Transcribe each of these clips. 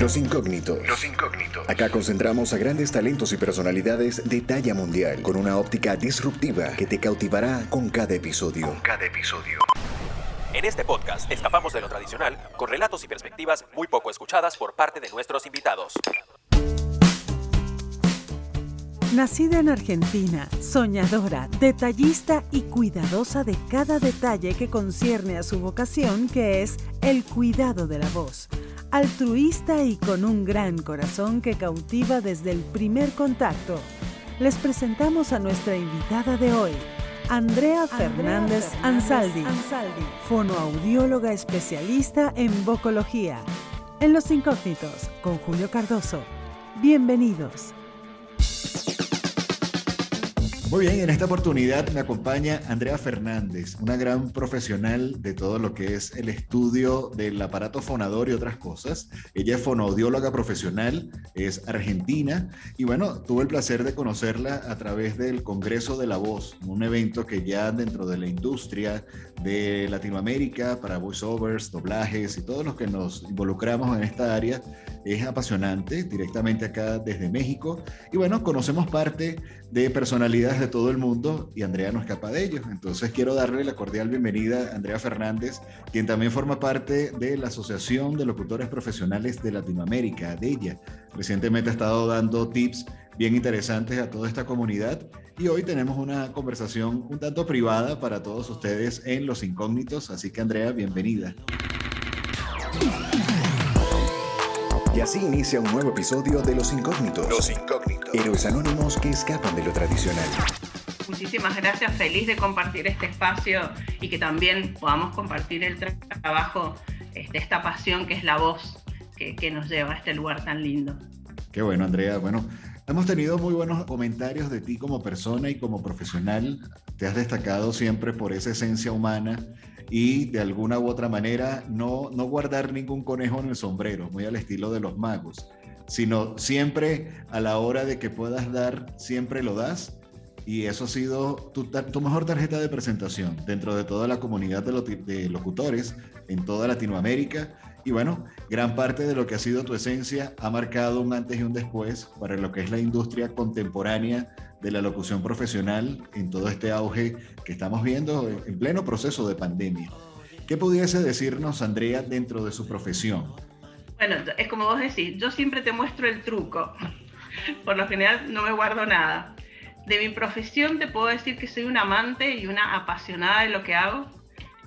Los incógnitos. Los incógnitos. Acá concentramos a grandes talentos y personalidades de talla mundial con una óptica disruptiva que te cautivará con cada episodio. Con cada episodio. En este podcast escapamos de lo tradicional con relatos y perspectivas muy poco escuchadas por parte de nuestros invitados. Nacida en Argentina, soñadora, detallista y cuidadosa de cada detalle que concierne a su vocación, que es el cuidado de la voz. Altruista y con un gran corazón que cautiva desde el primer contacto. Les presentamos a nuestra invitada de hoy, Andrea Fernández Ansaldi, fonoaudióloga especialista en vocología. En Los Incógnitos, con Julio Cardoso. Bienvenidos. Muy bien, en esta oportunidad me acompaña Andrea Fernández, una gran profesional de todo lo que es el estudio del aparato fonador y otras cosas. Ella es fonoaudióloga profesional, es argentina y bueno, tuve el placer de conocerla a través del Congreso de la Voz, un evento que ya dentro de la industria de Latinoamérica para voiceovers, doblajes y todos los que nos involucramos en esta área es apasionante, directamente acá desde México. Y bueno, conocemos parte de personalidades de todo el mundo y Andrea no escapa de ellos. Entonces quiero darle la cordial bienvenida a Andrea Fernández, quien también forma parte de la Asociación de Locutores Profesionales de Latinoamérica, de ella. Recientemente ha estado dando tips bien interesantes a toda esta comunidad y hoy tenemos una conversación un tanto privada para todos ustedes en Los Incógnitos. Así que Andrea, bienvenida. Y así inicia un nuevo episodio de Los Incógnitos. Los Incógnitos. Héroes anónimos que escapan de lo tradicional. Muchísimas gracias, feliz de compartir este espacio y que también podamos compartir el trabajo, este, esta pasión que es la voz que, que nos lleva a este lugar tan lindo. Qué bueno, Andrea. Bueno, Hemos tenido muy buenos comentarios de ti como persona y como profesional. Te has destacado siempre por esa esencia humana y de alguna u otra manera no, no guardar ningún conejo en el sombrero, muy al estilo de los magos, sino siempre a la hora de que puedas dar, siempre lo das. Y eso ha sido tu, tu mejor tarjeta de presentación dentro de toda la comunidad de, de locutores en toda Latinoamérica y bueno, gran parte de lo que ha sido tu esencia ha marcado un antes y un después para lo que es la industria contemporánea de la locución profesional en todo este auge que estamos viendo en pleno proceso de pandemia. ¿Qué pudiese decirnos, Andrea, dentro de su profesión? Bueno, es como vos decís, yo siempre te muestro el truco. Por lo general no me guardo nada. De mi profesión te puedo decir que soy una amante y una apasionada de lo que hago.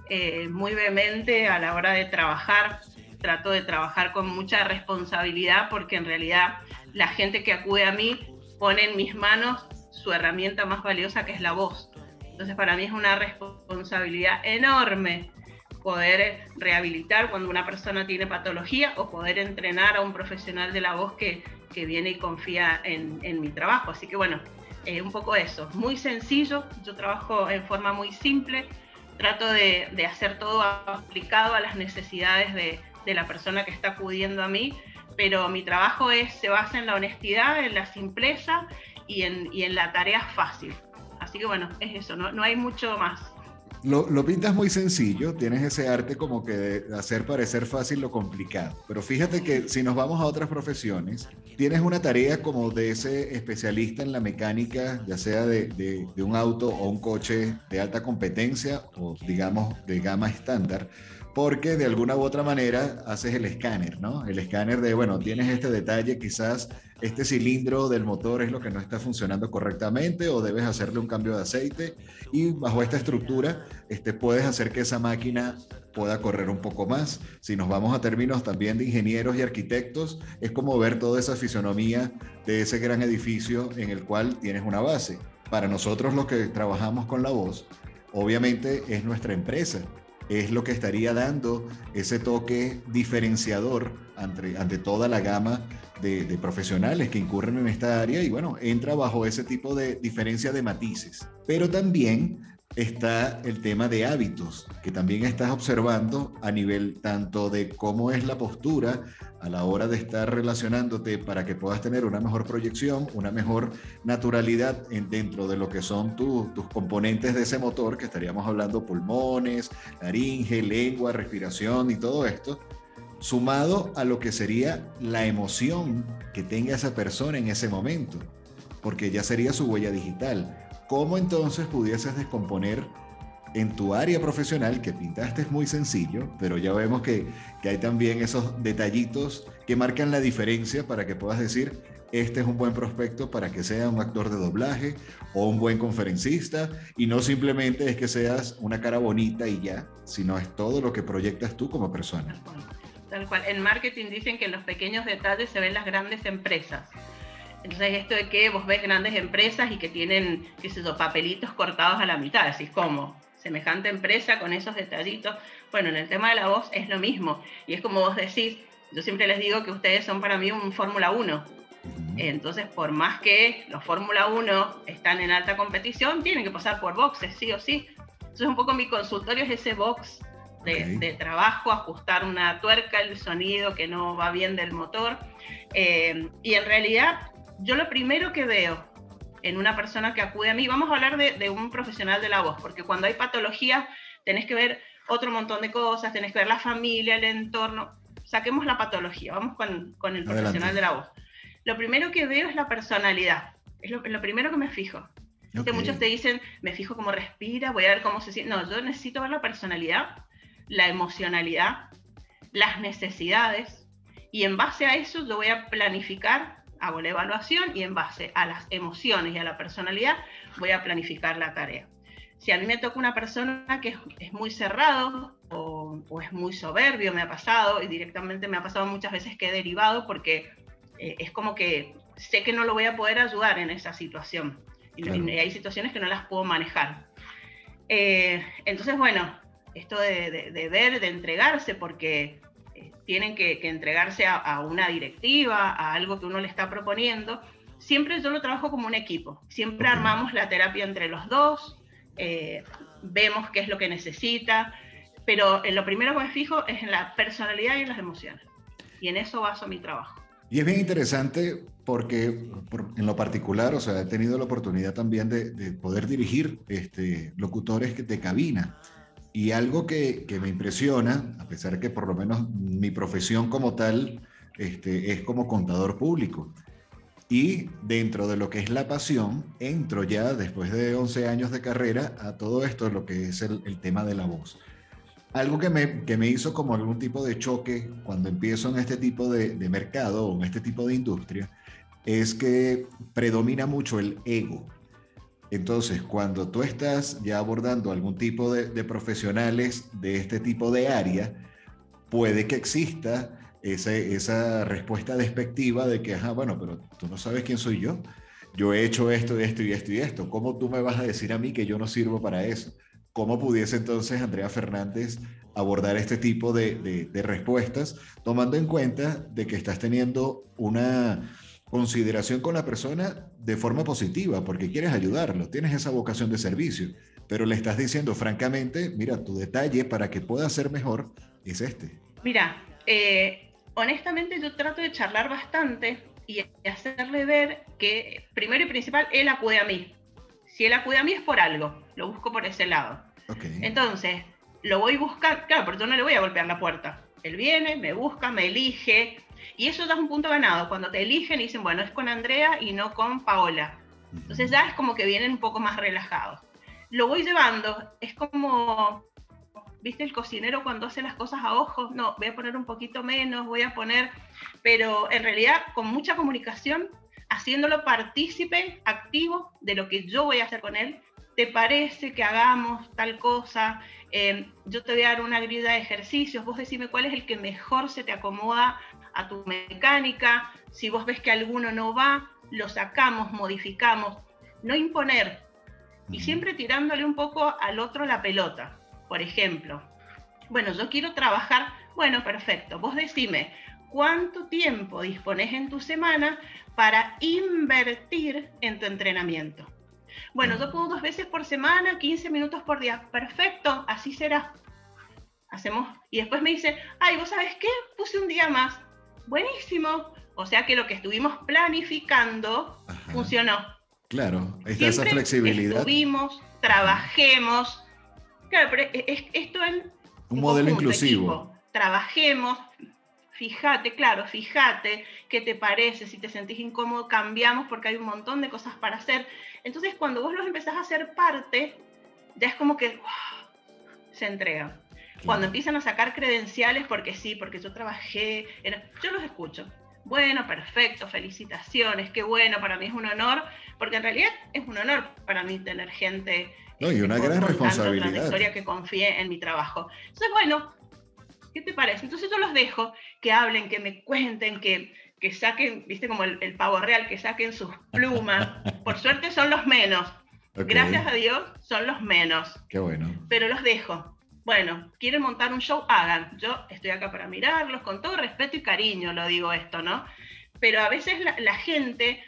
Eh, muy vehemente a la hora de trabajar trato de trabajar con mucha responsabilidad porque en realidad la gente que acude a mí pone en mis manos su herramienta más valiosa que es la voz. Entonces para mí es una responsabilidad enorme poder rehabilitar cuando una persona tiene patología o poder entrenar a un profesional de la voz que, que viene y confía en, en, mi trabajo. Así que bueno, eh, un poco eso, muy sencillo, yo trabajo en forma muy simple, trato de, de hacer todo aplicado a las necesidades de, de la persona que está acudiendo a mí, pero mi trabajo es, se basa en la honestidad, en la simpleza y en, y en la tarea fácil. Así que bueno, es eso, no, no hay mucho más. Lo, lo, pintas muy sencillo, tienes ese arte como que de hacer parecer fácil lo complicado. Pero fíjate que si nos vamos a otras profesiones, tienes una tarea como de ese especialista en la mecánica, ya sea de, de, de un auto o un coche de alta competencia o digamos de gama estándar porque de alguna u otra manera haces el escáner, ¿no? El escáner de, bueno, tienes este detalle, quizás este cilindro del motor es lo que no está funcionando correctamente o debes hacerle un cambio de aceite y bajo esta estructura este, puedes hacer que esa máquina pueda correr un poco más. Si nos vamos a términos también de ingenieros y arquitectos, es como ver toda esa fisonomía de ese gran edificio en el cual tienes una base. Para nosotros los que trabajamos con la voz, obviamente es nuestra empresa es lo que estaría dando ese toque diferenciador ante, ante toda la gama de, de, profesionales que incurren en esta área y bueno, entra bajo ese tipo de diferencia de matices. Pero también está el tema de hábitos, que también estás observando a nivel tanto de cómo es la postura a la hora de estar relacionándote para que puedas tener una mejor proyección, una mejor naturalidad en, dentro de lo que son tus componentes de ese motor, que estaríamos hablando pulmones, laringe, lengua, respiración y todo esto. sumado a lo que sería la emoción que tenga esa persona en ese momento, porque ya sería su huella digital. ¿Cómo entonces pudieses descomponer en tu área profesional, que pintaste es muy sencillo, pero ya vemos que, que hay también esos detallitos que marcan la diferencia para que puedas decir, este es un buen prospecto para que sea un actor de doblaje o un buen conferencista y no simplemente es que seas una cara bonita y ya, sino es todo lo que proyectas tú como persona. Tal cual. En marketing dicen que en los pequeños detalles se ven las grandes empresas. Entonces esto de que vos ves grandes empresas y que tienen, qué sé yo, papelitos cortados a la mitad, decís, ¿cómo? Semejante empresa con esos detallitos. Bueno, en el tema de la voz es lo mismo. Y es como vos decís, yo siempre les digo que ustedes son para mí un Fórmula 1 entonces, por más que los Fórmula 1 están en alta competición, tienen que pasar por boxes, sí o sí. Entonces, un poco mi consultorio es ese box de, trabajo, ajustar una tuerca, el sonido que no va bien del motor. Eh, y en realidad, yo lo primero que veo en una persona que acude a mí, vamos a hablar de, de un profesional de la voz, porque cuando hay patología tenés que ver otro montón de cosas, tenés que ver la familia, el entorno. Saquemos la patología, vamos con, con el profesional de la voz lo primero que veo es la personalidad. Es lo, primero que me fijo. muchos te dicen, me fijo cómo respira, voy a ver cómo se siente. No, yo necesito ver la personalidad, la emocionalidad, las necesidades, y en base a eso yo voy a planificar, hago la evaluación, y en base a las emociones y a la personalidad voy a planificar la tarea. Si a mí me toca una persona que es, muy cerrado o, o, es muy soberbio, me ha pasado, y directamente me ha pasado muchas veces que he derivado porque eh, es como que sé que no lo voy a poder ayudar en esa situación. Y, hay situaciones que no las puedo manejar. Eh, entonces, bueno, esto de, ver, de entregarse, porque tienen que, entregarse a, una directiva, a algo que uno le está proponiendo, siempre yo lo trabajo como un equipo. Siempre armamos la terapia entre los dos, vemos qué es lo que necesita, pero en lo primero que me fijo es en la personalidad y en las emociones. Y en eso baso mi trabajo. Y es bien interesante porque en lo particular, o sea, he tenido la oportunidad también de, poder dirigir este, locutores de cabina. Y algo que, me impresiona, a pesar que por lo menos mi profesión como tal este, es como contador público. Y dentro de lo que es la pasión, entro ya después de 11 años de carrera a todo esto, lo que es el, el tema de la voz. Algo que me, que me hizo como algún tipo de choque cuando empiezo en este tipo de, de mercado o en este tipo de industria es que predomina mucho el ego. Entonces, cuando tú estás ya abordando algún tipo de, profesionales de este tipo de área, puede que exista esa respuesta despectiva de que, ajá, bueno, pero tú no sabes quién soy yo. Yo he hecho esto, esto y esto y esto. ¿Cómo tú me vas a decir a mí que yo no sirvo para eso? ¿Cómo pudiese entonces Andrea Fernández abordar este tipo de, respuestas, tomando en cuenta de que estás teniendo una consideración con la persona de forma positiva, porque quieres ayudarlo, tienes esa vocación de servicio, pero le estás diciendo francamente, mira, tu detalle para que pueda ser mejor es este. Mira, eh, honestamente yo trato de charlar bastante y hacerle ver que, primero y principal, él acude a mí. Si él acude a mí es por algo, lo busco por ese lado. Entonces, lo voy a buscar, claro, pero yo no le voy a golpear la puerta. Él viene, me busca, me elige, y eso da un punto ganado. Cuando te eligen y dicen, bueno, es con Andrea y no con Paola. Entonces ya es como que vienen un poco más relajados. Lo voy llevando, es como, ¿viste el cocinero cuando hace las cosas a ojos? No, voy a poner un poquito menos, voy a poner, pero en realidad con mucha comunicación, haciéndolo partícipe, activo de lo que yo voy a hacer con él ¿te parece que hagamos tal cosa? Eh, yo te voy a dar una grilla de ejercicios, vos decime cuál es el que mejor se te acomoda a tu mecánica, si vos ves que alguno no va, lo sacamos, modificamos, no imponer, y siempre tirándole un poco al otro la pelota. Por ejemplo, bueno, yo quiero trabajar, bueno, perfecto, vos decime, ¿cuánto tiempo dispones en tu semana para invertir en tu entrenamiento? Bueno, yo puedo dos veces por semana, 15 minutos por día. Perfecto, así será. Hacemos. Y después me dice, ay, ¿vos sabés qué? Puse un día más. Buenísimo. O sea que lo que estuvimos planificando funcionó. Claro, está esa flexibilidad. Estuvimos, trabajemos. Claro, pero es, esto en un modelo inclusivo. Trabajemos, fíjate, claro, fíjate qué te parece, si te sentís incómodo, cambiamos porque hay un montón de cosas para hacer. Entonces, cuando vos los empezás a hacer parte, ya es como que se entregan. Cuando empiezan a sacar credenciales, porque sí, porque yo trabajé, yo los escucho. Bueno, perfecto, felicitaciones, qué bueno, para mí es un honor, porque en realidad es un honor para mí tener gente no, y una gran responsabilidad. historia que confíe en mi trabajo. Entonces, bueno, ¿qué te parece? Entonces yo los dejo que hablen, que me cuenten, que, que saquen, viste, como el, pavo real, que saquen sus plumas. Por suerte son los menos. Gracias a Dios son los menos. Qué bueno. Pero los dejo. Bueno, quieren montar un show, hagan. Yo estoy acá para mirarlos, con todo respeto y cariño lo digo esto, ¿no? Pero a veces la gente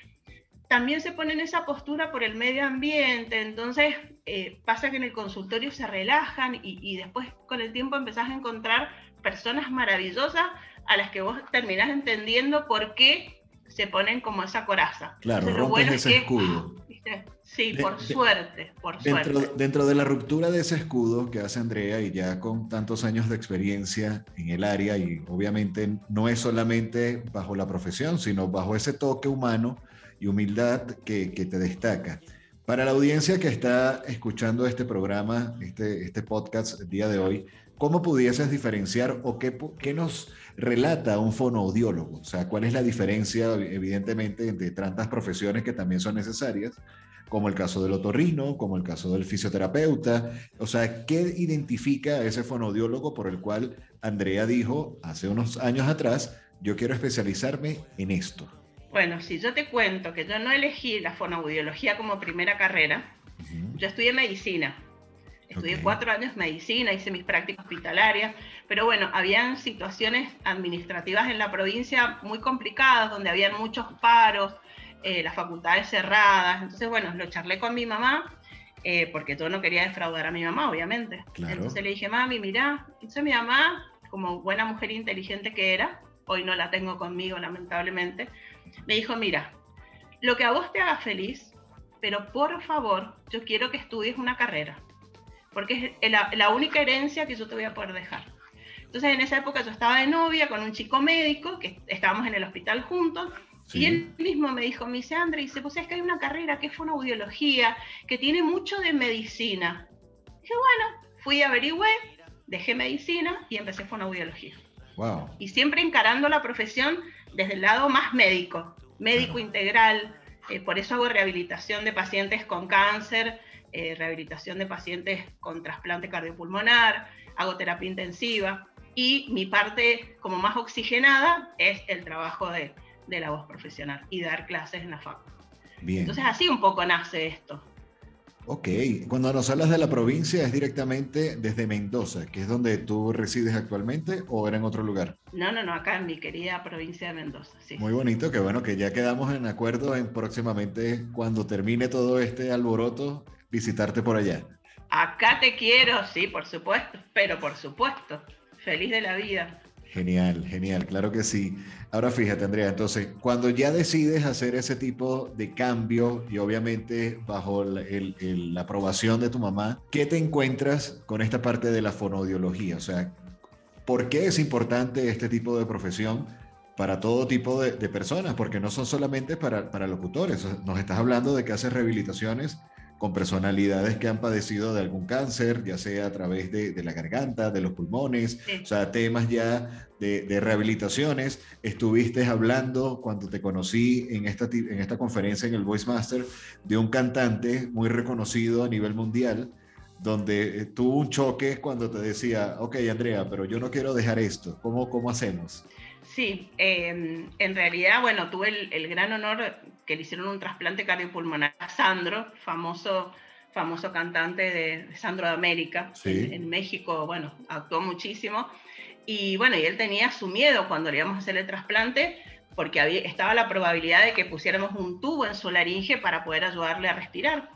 también se pone en esa postura por el medio ambiente, entonces eh, pasa que en el consultorio se relajan y, después con el tiempo empezás a encontrar personas maravillosas a las que vos terminás entendiendo por qué se ponen como esa coraza. Claro, rompes ese escudo. Sí, por suerte, por dentro, suerte. Dentro de la ruptura de ese escudo que hace Andrea y ya con tantos años de experiencia en el área y obviamente no es solamente bajo la profesión, sino bajo ese toque humano y humildad que, que, te destaca. Para la audiencia que está escuchando este programa, este, este podcast el día de hoy, ¿cómo pudieses diferenciar o qué, qué nos relata un fonoaudiólogo? O sea, ¿cuál es la diferencia, evidentemente, entre tantas profesiones que también son necesarias? Como el caso del otorrino, como el caso del fisioterapeuta. O sea, ¿qué identifica a ese fonoaudiólogo por el cual Andrea dijo hace unos años atrás, yo quiero especializarme en esto? Bueno, si yo te cuento que yo no elegí la fonoaudiología como primera carrera, yo estudié medicina. Estudié cuatro años medicina, hice mis prácticas hospitalarias, pero bueno, habían situaciones administrativas en la provincia muy complicadas, donde habían muchos paros, eh, las facultades cerradas. Entonces, bueno, lo charlé con mi mamá, eh, porque yo no quería defraudar a mi mamá, obviamente. Entonces le dije, mami, mira, entonces mi mamá, como buena mujer inteligente que era, hoy no la tengo conmigo, lamentablemente, me dijo, mira, lo que a vos te haga feliz, pero por favor, yo quiero que estudies una carrera, porque es la, única herencia que yo te voy a poder dejar. Entonces en esa época yo estaba de novia con un chico médico, que estábamos en el hospital juntos, Y él mismo me dijo, me dice, André, dice, pues es que hay una carrera que es fonoaudiología, que tiene mucho de medicina. dije, bueno, fui, averigüé, dejé medicina y empecé fonoaudiología. Wow. Y siempre encarando la profesión desde el lado más médico, médico integral. Eh, por eso hago rehabilitación de pacientes con cáncer, eh, rehabilitación de pacientes con trasplante cardiopulmonar, hago terapia intensiva y mi parte como más oxigenada es el trabajo de, de la voz profesional y dar clases en la facultad. Bien. Entonces así un poco nace esto. Ok, cuando nos hablas de la provincia es directamente desde Mendoza, que es donde tú resides actualmente, o era en otro lugar? No, no, no, acá en mi querida provincia de Mendoza, sí. Muy bonito, que bueno, que ya quedamos en acuerdo en próximamente, cuando termine todo este alboroto, visitarte por allá. Acá te quiero, sí, por supuesto, pero por supuesto, feliz de la vida. Genial, genial, claro que sí. Ahora fíjate, Andrea, entonces, cuando ya decides hacer ese tipo de cambio y obviamente bajo la aprobación de tu mamá, ¿qué te encuentras con esta parte de la fonoaudiología? O sea, ¿por qué es importante este tipo de profesión? para todo tipo de, personas, porque no son solamente para, para locutores. Nos estás hablando de que haces rehabilitaciones con personalidades que han padecido de algún cáncer, ya sea a través de, la garganta, de los pulmones, o sea, temas ya de, rehabilitaciones. Estuviste hablando cuando te conocí en esta, en esta conferencia en el Voice Master de un cantante muy reconocido a nivel mundial, donde eh, tuvo un choque cuando te decía, ok, Andrea, pero yo no quiero dejar esto, ¿cómo, cómo hacemos? Sí, em, en realidad, bueno, tuve el, gran honor que le hicieron un trasplante cardiopulmonar a Sandro, famoso, famoso cantante de, Sandro de América, en, México, bueno, actuó muchísimo. Y bueno, y él tenía su miedo cuando le íbamos a hacer el trasplante, porque había, estaba la probabilidad de que pusiéramos un tubo en su laringe para poder ayudarle a respirar.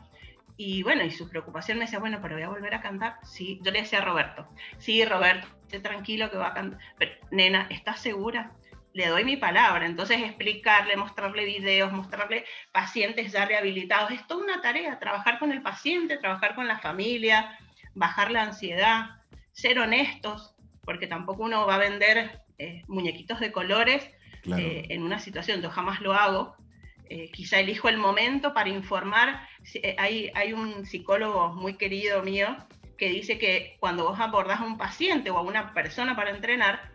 Y bueno, y su preocupación me decía, bueno, pero voy a volver a cantar. Sí, yo le decía a Roberto, sí, Roberto, esté tranquilo que va a cantar. Pero, nena, ¿estás segura? Le doy mi palabra. Entonces, explicarle, mostrarle videos, mostrarle pacientes ya rehabilitados. Es toda una tarea, trabajar con el paciente, trabajar con la familia, bajar la ansiedad, ser honestos. porque tampoco uno va a vender eh, muñequitos de colores eh, en una situación, yo jamás lo hago. Eh, quizá elijo el momento para informar. Hay, hay un psicólogo muy querido mío que dice que cuando vos abordás a un paciente o a una persona para entrenar,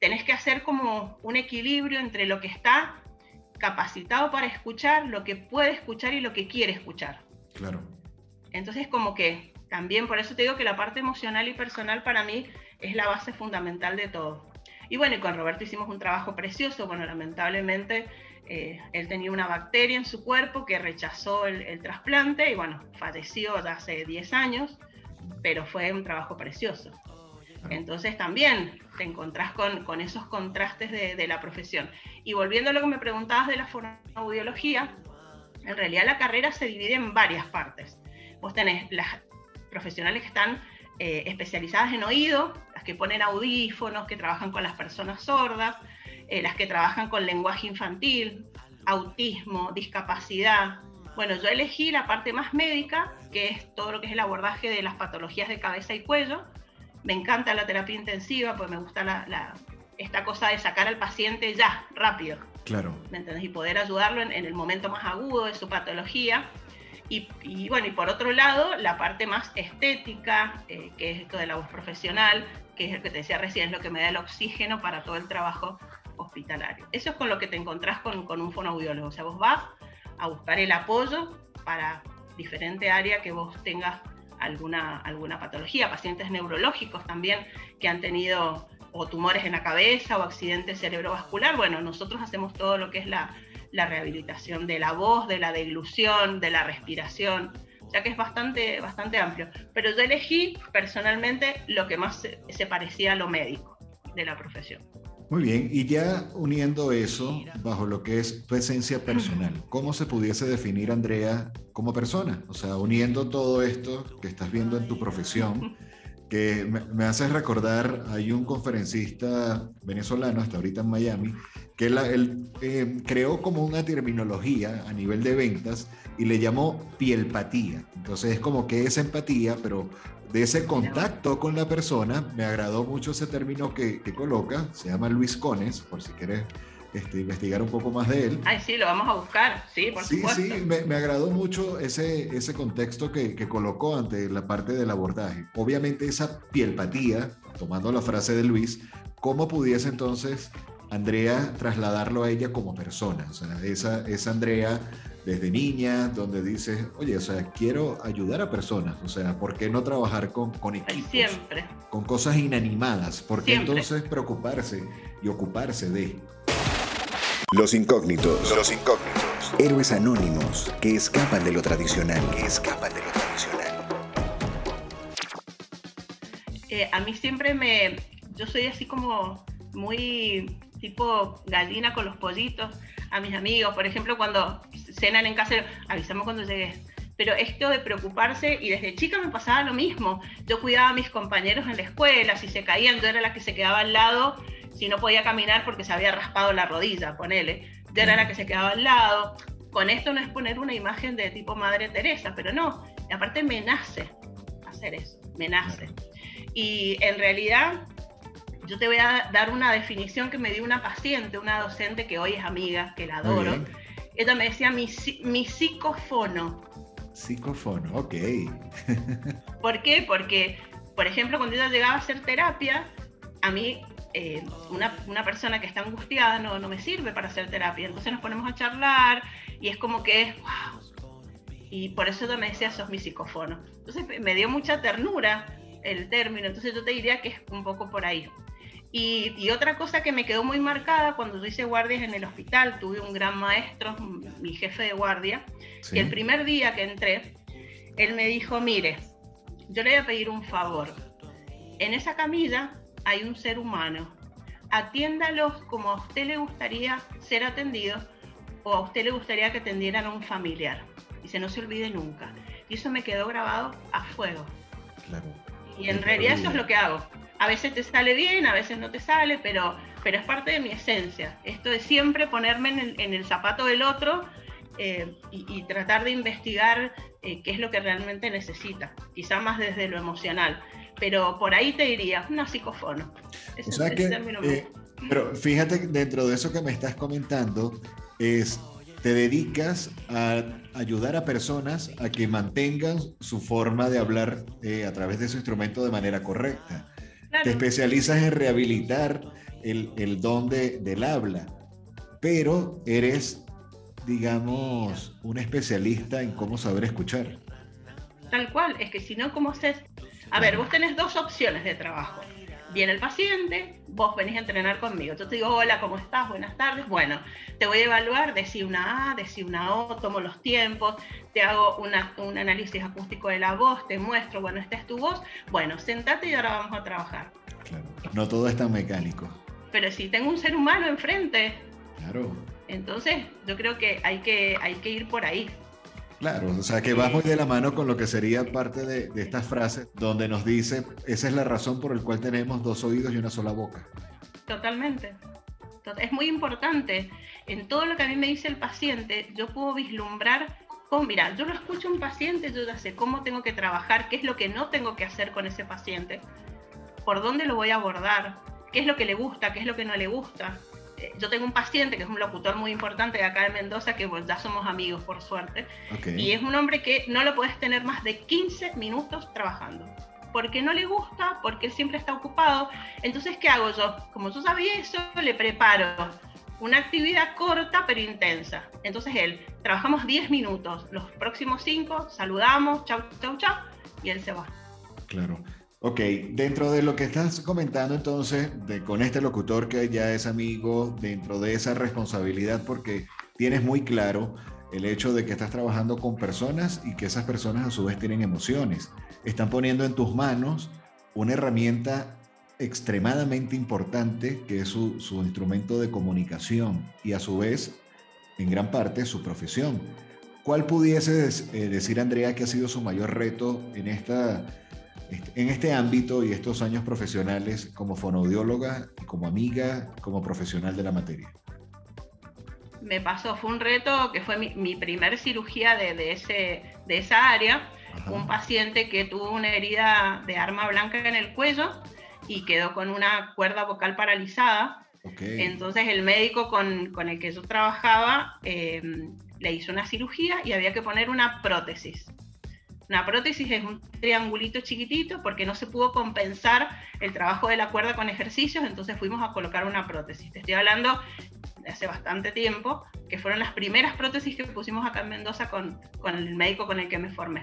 tenés que hacer como un equilibrio entre lo que está capacitado para escuchar, lo que puede escuchar y lo que quiere escuchar. Claro. Entonces, como que también por eso te digo que la parte emocional y personal para mí es la base fundamental de todo. Y bueno, y con Roberto hicimos un trabajo precioso. Bueno, lamentablemente eh, él tenía una bacteria en su cuerpo que rechazó el, trasplante y bueno, falleció hace 10 años, pero fue un trabajo precioso. Entonces también te encontrás con, con esos contrastes de, la profesión. Y volviendo a lo que me preguntabas de la fonoaudiología, en realidad la carrera se divide en varias partes. Vos tenés las profesionales que están eh, especializadas en oído, las que ponen audífonos, que trabajan con las personas sordas, eh, las que trabajan con lenguaje infantil, autismo, discapacidad. Bueno, yo elegí la parte más médica, que es todo lo que es el abordaje de las patologías de cabeza y cuello. Me encanta la terapia intensiva, pues me gusta la, esta cosa de sacar al paciente ya, rápido. Claro. ¿Me entendés? Y poder ayudarlo en, en el momento más agudo de su patología. Y, bueno, y por otro lado, la parte más estética, eh, que es esto de la voz profesional, que es el que te decía recién, es lo que me da el oxígeno para todo el trabajo hospitalario. Eso es con lo que te encontrás con, con un fonoaudiólogo. O sea, vos vas a buscar el apoyo para diferente área que vos tengas alguna, alguna patología, pacientes neurológicos también que han tenido o tumores en la cabeza o accidente cerebrovascular. Bueno, nosotros hacemos todo lo que es la, la rehabilitación de la voz, de la deglución, de la respiración, ya que es bastante, bastante amplio. Pero yo elegí personalmente lo que más se, parecía a lo médico de la profesión. Muy bien, y ya uniendo eso bajo lo que es tu esencia personal, ¿cómo se pudiese definir Andrea como persona? O sea, uniendo todo esto que estás viendo en tu profesión, que me, hace recordar, hay un conferencista venezolano, hasta ahorita en Miami, que él, eh, creó como una terminología a nivel de ventas y le llamó pielpatía. Entonces es como que esa empatía, pero de ese contacto con la persona, me agradó mucho ese término que, que coloca, se llama Luis Cones, por si quieres este, investigar un poco más de él. Ay, sí, lo vamos a buscar, sí, por sí, Sí, me, me, agradó mucho ese, ese contexto que, que, colocó ante la parte del abordaje. Obviamente esa pielpatía, tomando la frase de Luis, ¿cómo pudiese entonces Andrea trasladarlo a ella como persona. O sea, esa, esa Andrea desde niña, donde dice, oye, o sea, quiero ayudar a personas. O sea, ¿por qué no trabajar con, con equipos? Siempre. Con cosas inanimadas. ¿Por qué entonces preocuparse y ocuparse de? Los incógnitos. Los incógnitos. Héroes anónimos que escapan de lo tradicional. Que escapan de lo tradicional. Eh, a mí siempre me... Yo soy así como muy tipo gallina con los pollitos a mis amigos, por ejemplo, cuando cenan en casa, avisamos cuando llegues. Pero esto de preocuparse, y desde chica me pasaba lo mismo. Yo cuidaba a mis compañeros en la escuela, si se caían, yo era la que se quedaba al lado, si no podía caminar porque se había raspado la rodilla, ponele. Yo era la que se quedaba al lado. Con esto no es poner una imagen de tipo Madre Teresa, pero no, aparte me nace hacer eso, me nace. Y en realidad yo te voy a dar una definición que me dio una paciente, una docente que hoy es amiga, que la adoro. Ella me decía mi, mi psicofono. Psicofono, ok. ¿Por qué? Porque, por ejemplo, cuando ella llegaba a hacer terapia, a mí eh, una, una, persona que está angustiada no, no me sirve para hacer terapia. Entonces nos ponemos a charlar y es como que es, wow. Y por eso ella me decía, sos mi psicofono. Entonces me dio mucha ternura el término. Entonces yo te diría que es un poco por ahí. Y, otra cosa que me quedó muy marcada cuando yo hice guardias en el hospital, tuve un gran maestro, mi jefe de guardia, y el primer día que entré, él me dijo, mire, yo le voy a pedir un favor. En esa camilla hay un ser humano. Atiéndalos como a usted le gustaría ser atendido o a usted le gustaría que atendieran a un familiar. Y se no se olvide nunca. Y eso me quedó grabado a fuego. Y en realidad eso es lo que hago a veces te sale bien, a veces no te sale, pero, pero es parte de mi esencia. Esto de siempre ponerme en el, zapato del otro eh, y, tratar de investigar eh, qué es lo que realmente necesita, quizá más desde lo emocional. pero por ahí te diría, una psicofono. o sea que, eh, pero fíjate, dentro de eso que me estás comentando, es te dedicas a ayudar a personas a que mantengan su forma de hablar eh, a través de su instrumento de manera correcta. Te especializas en rehabilitar el, el don de, del habla, pero eres, digamos, un especialista en cómo saber escuchar. Tal cual, es que si no, ¿cómo haces? A ver, vos tenés dos opciones de trabajo viene el paciente, vos venís a entrenar conmigo. Yo te digo, hola, ¿cómo estás? Buenas tardes. Bueno, te voy a evaluar, decí una A, decí una O, tomo los tiempos, te hago un análisis acústico de la voz, te muestro, bueno, esta es tu voz. Bueno, sentate y ahora vamos a trabajar. Claro, no todo es tan mecánico. Pero si tengo un ser humano enfrente. Claro. Entonces, yo creo que hay que, hay que ir por ahí. Claro, o sea que va muy de la mano con lo que sería parte de, estas frases donde nos dice, esa es la razón por la cual tenemos dos oídos y una sola boca. Totalmente. Es muy importante. En todo lo que a mí me dice el paciente, yo puedo vislumbrar cómo, mira, yo lo escucho a un paciente, yo ya sé cómo tengo que trabajar, qué es lo que no tengo que hacer con ese paciente, por dónde lo voy a abordar, qué es lo que le gusta, qué es lo que no le gusta. Eh, yo tengo un paciente que es un locutor muy importante de acá de Mendoza, que ya somos amigos por suerte, y es un hombre que no lo puedes tener más de 15 minutos trabajando, porque no le gusta, porque él siempre está ocupado. Entonces, ¿qué hago yo? Como yo sabía eso, le preparo una actividad corta pero intensa. Entonces él, trabajamos 10 minutos, los próximos 5 saludamos, chau, chau, chau, y él se va. Claro. Ok, dentro de lo que estás comentando entonces, de, con este locutor que ya es amigo, dentro de esa responsabilidad, porque tienes muy claro el hecho de que estás trabajando con personas y que esas personas a su vez tienen emociones. Están poniendo en tus manos una herramienta extremadamente importante que es su, su instrumento de comunicación y a su vez, en gran parte, su profesión. ¿Cuál pudiese eh, decir, Andrea, que ha sido su mayor reto en esta en este ámbito y estos años profesionales como fonoaudióloga, como amiga, como profesional de la materia? Me pasó, fue un reto que fue mi, primer cirugía de, ese, de esa área. Un paciente que tuvo una herida de arma blanca en el cuello y quedó con una cuerda vocal paralizada. Entonces el médico con, con, el que yo trabajaba eh, le hizo una cirugía y había que poner una prótesis. Una prótesis es un triangulito chiquitito porque no se pudo compensar el trabajo de la cuerda con ejercicios, entonces fuimos a colocar una prótesis. Te estoy hablando de hace bastante tiempo, que fueron las primeras prótesis que pusimos acá en Mendoza con, con el médico con el que me formé.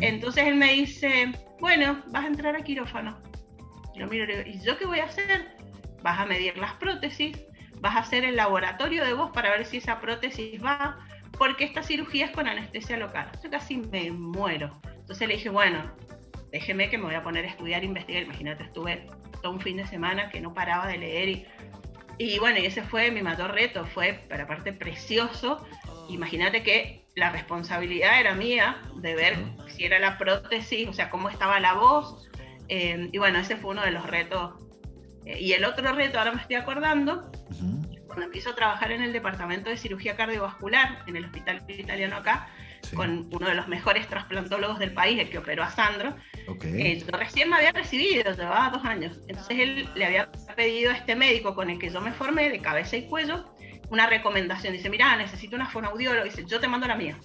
Entonces él me dice, bueno, vas a entrar a quirófano. Y yo miro, ¿y yo qué voy a hacer? Vas a medir las prótesis, vas a hacer el laboratorio de voz para ver si esa prótesis va, porque esta cirugía es con anestesia local. Yo casi me muero. Entonces le dije, bueno, déjeme que me voy a poner a estudiar, investigar. Imagínate, estuve todo un fin de semana que no paraba de leer y, y bueno, y ese fue mi mayor reto, fue para parte precioso. Imagínate que la responsabilidad era mía de ver si era la prótesis, o sea, cómo estaba la voz. Eh, y bueno, ese fue uno de los retos. Eh, y el otro reto, ahora me estoy acordando, cuando empiezo a trabajar en el departamento de cirugía cardiovascular, en el hospital italiano acá, con uno de los mejores trasplantólogos del país, el que operó a Sandro, eh, yo recién me había recibido, llevaba dos años. Entonces él le había pedido a este médico con el que yo me formé, de cabeza y cuello, una recomendación. Dice, mira, necesito una fonoaudióloga. Dice, yo te mando la mía.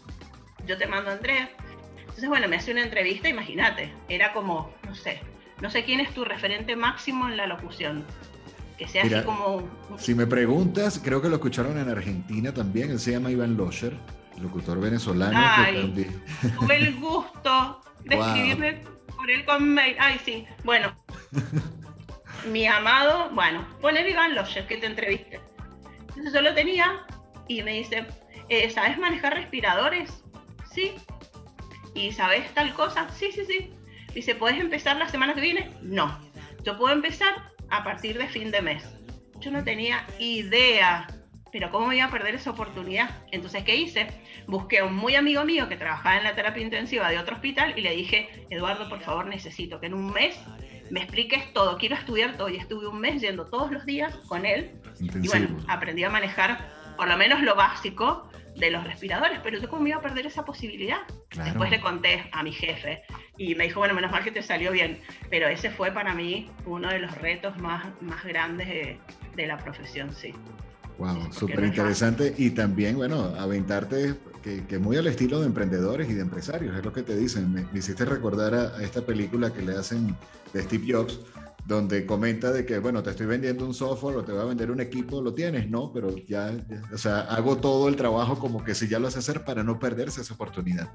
Yo te mando a Andrea. Entonces, bueno, me hace una entrevista, imagínate, era como, no sé, no sé quién es tu referente máximo en la locución que sea así como... Si me preguntas, creo que lo escucharon en Argentina también, él se llama Iván Loscher, locutor venezolano. Ay, tuve el gusto de escribirme por él con mail. Ay, sí, bueno. mi amado, bueno, poner Iván Loscher que te entreviste. Entonces yo lo tenía y me dice, eh, ¿sabes manejar respiradores? Sí. ¿Y sabes tal cosa? Sí, sí, sí. Dice, ¿puedes empezar la semana que viene? No. Yo puedo empezar a partir de fin de mes. Yo no tenía idea, pero ¿cómo me iba a perder esa oportunidad? Entonces, ¿qué hice? Busqué a un muy amigo mío que trabajaba en la terapia intensiva de otro hospital y le dije, Eduardo, por favor, necesito que en un mes me expliques todo, quiero estudiar todo. Y estuve un mes yendo todos los días con él. Y bueno, aprendí a manejar por lo menos lo básico de los respiradores, pero yo cómo me iba a perder esa posibilidad. Después le conté a mi jefe y me dijo, bueno, menos mal que te salió bien, pero ese fue para mí uno de los retos más, más grandes de, de la profesión, sí. Wow, súper interesante y también, bueno, aventarte que, que, muy al estilo de emprendedores y de empresarios, es lo que te dicen. Me, hiciste recordar a, esta película que le hacen de Steve Jobs, donde comenta de que, bueno, te estoy vendiendo un software o te voy a vender un equipo, lo tienes, ¿no? Pero ya, o sea, hago todo el trabajo como que si ya lo hace hacer para no perderse esa oportunidad.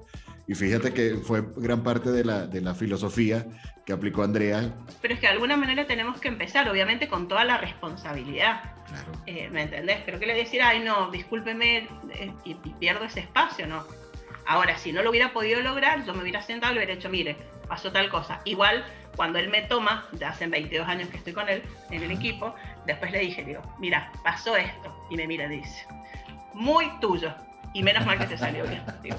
Y fíjate que fue gran parte de la, de la filosofía que aplicó Andrea. Pero es que de alguna manera tenemos que empezar, obviamente, con toda la responsabilidad. Claro. Eh, ¿Me entendés? Pero que le decir, ay, no, discúlpeme eh, y, y pierdo ese espacio, ¿no? Ahora, si no lo hubiera podido lograr, yo me hubiera sentado y le hubiera dicho, mire, pasó tal cosa. Igual cuando él me toma, ya hace 22 años que estoy con él en el equipo, después le dije, digo, mira, pasó esto. Y me mira y dice, muy tuyo. Y menos mal que te salió bien. Digo.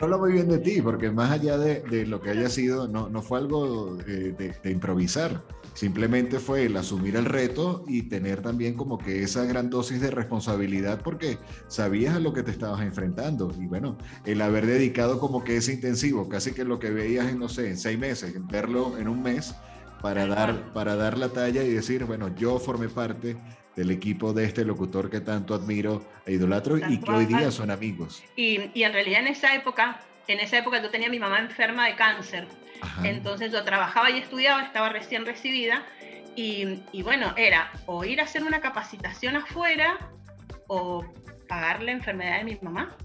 Habla muy bien de ti, porque más allá de, lo que haya sido, no, no fue algo de, de improvisar Simplemente fue el asumir el reto y tener también como que esa gran dosis de responsabilidad porque sabías a lo que te estabas enfrentando. Y bueno, el haber dedicado como que ese intensivo, casi que lo que veías en, no sé, en seis meses, verlo en un mes para dar, para dar la talla y decir, bueno, yo formé parte del equipo de este locutor que tanto admiro e idolatro y que hoy día son amigos. Y, y en realidad en esa época, en esa época yo tenía a mi mamá enferma de cáncer. Entonces yo trabajaba y estudiaba, estaba recién recibida. Y, bueno, era o ir a hacer una capacitación afuera o pagar la enfermedad de mi mamá,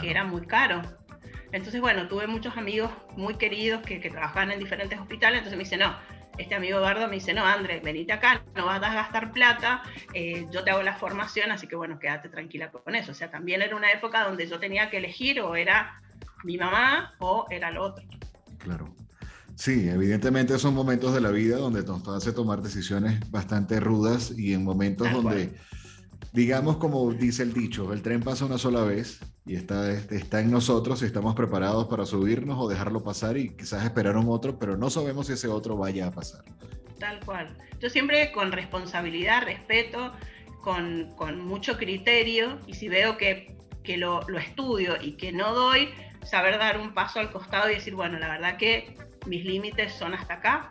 que era muy caro. Entonces, bueno, tuve muchos amigos muy queridos que, trabajaban en diferentes hospitales, entonces me dice, no, este amigo Eduardo me dice, no, André, venite acá, no vas a gastar plata, eh, yo te hago la formación, así que bueno, quédate tranquila con eso. O sea, también era una época donde yo tenía que elegir o era mi mamá o era el otro. Claro. Sí, evidentemente son momentos de la vida donde nos hace tomar decisiones bastante rudas y en momentos donde, digamos como dice el dicho, el tren pasa una sola vez y está, está en nosotros si estamos preparados para subirnos o dejarlo pasar y quizás esperar un otro, pero no sabemos si ese otro vaya a pasar. Tal cual. Yo siempre con responsabilidad, respeto, con, con mucho criterio y si veo que, que lo, lo estudio y que no doy, saber dar un paso al costado y decir, bueno, la verdad que mis límites son hasta acá,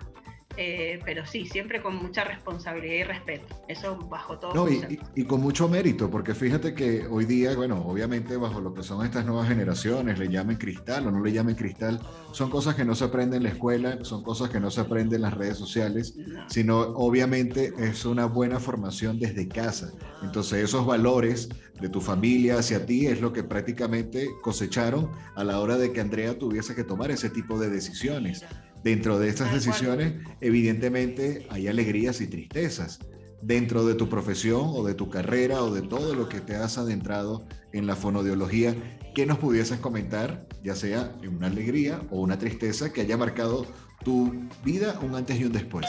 eh, pero sí, siempre con mucha responsabilidad y respeto. Eso bajo todo. No, y, con mucho mérito, porque fíjate que hoy día, bueno, obviamente bajo lo que son estas nuevas generaciones, le llamen cristal o no le llamen cristal, son cosas que no se aprenden en la escuela, son cosas que no se aprenden en las redes sociales, sino obviamente es una buena formación desde casa. Entonces esos valores de tu familia hacia ti es lo que prácticamente cosecharon a la hora de que Andrea tuviese que tomar ese tipo de decisiones. Dentro de estas decisiones, evidentemente, hay alegrías y tristezas. Dentro de tu profesión o de tu carrera o de todo lo que te has adentrado en la fonodiología, ¿qué nos pudieses comentar, ya sea en una alegría o una tristeza que haya marcado tu vida un antes y un después?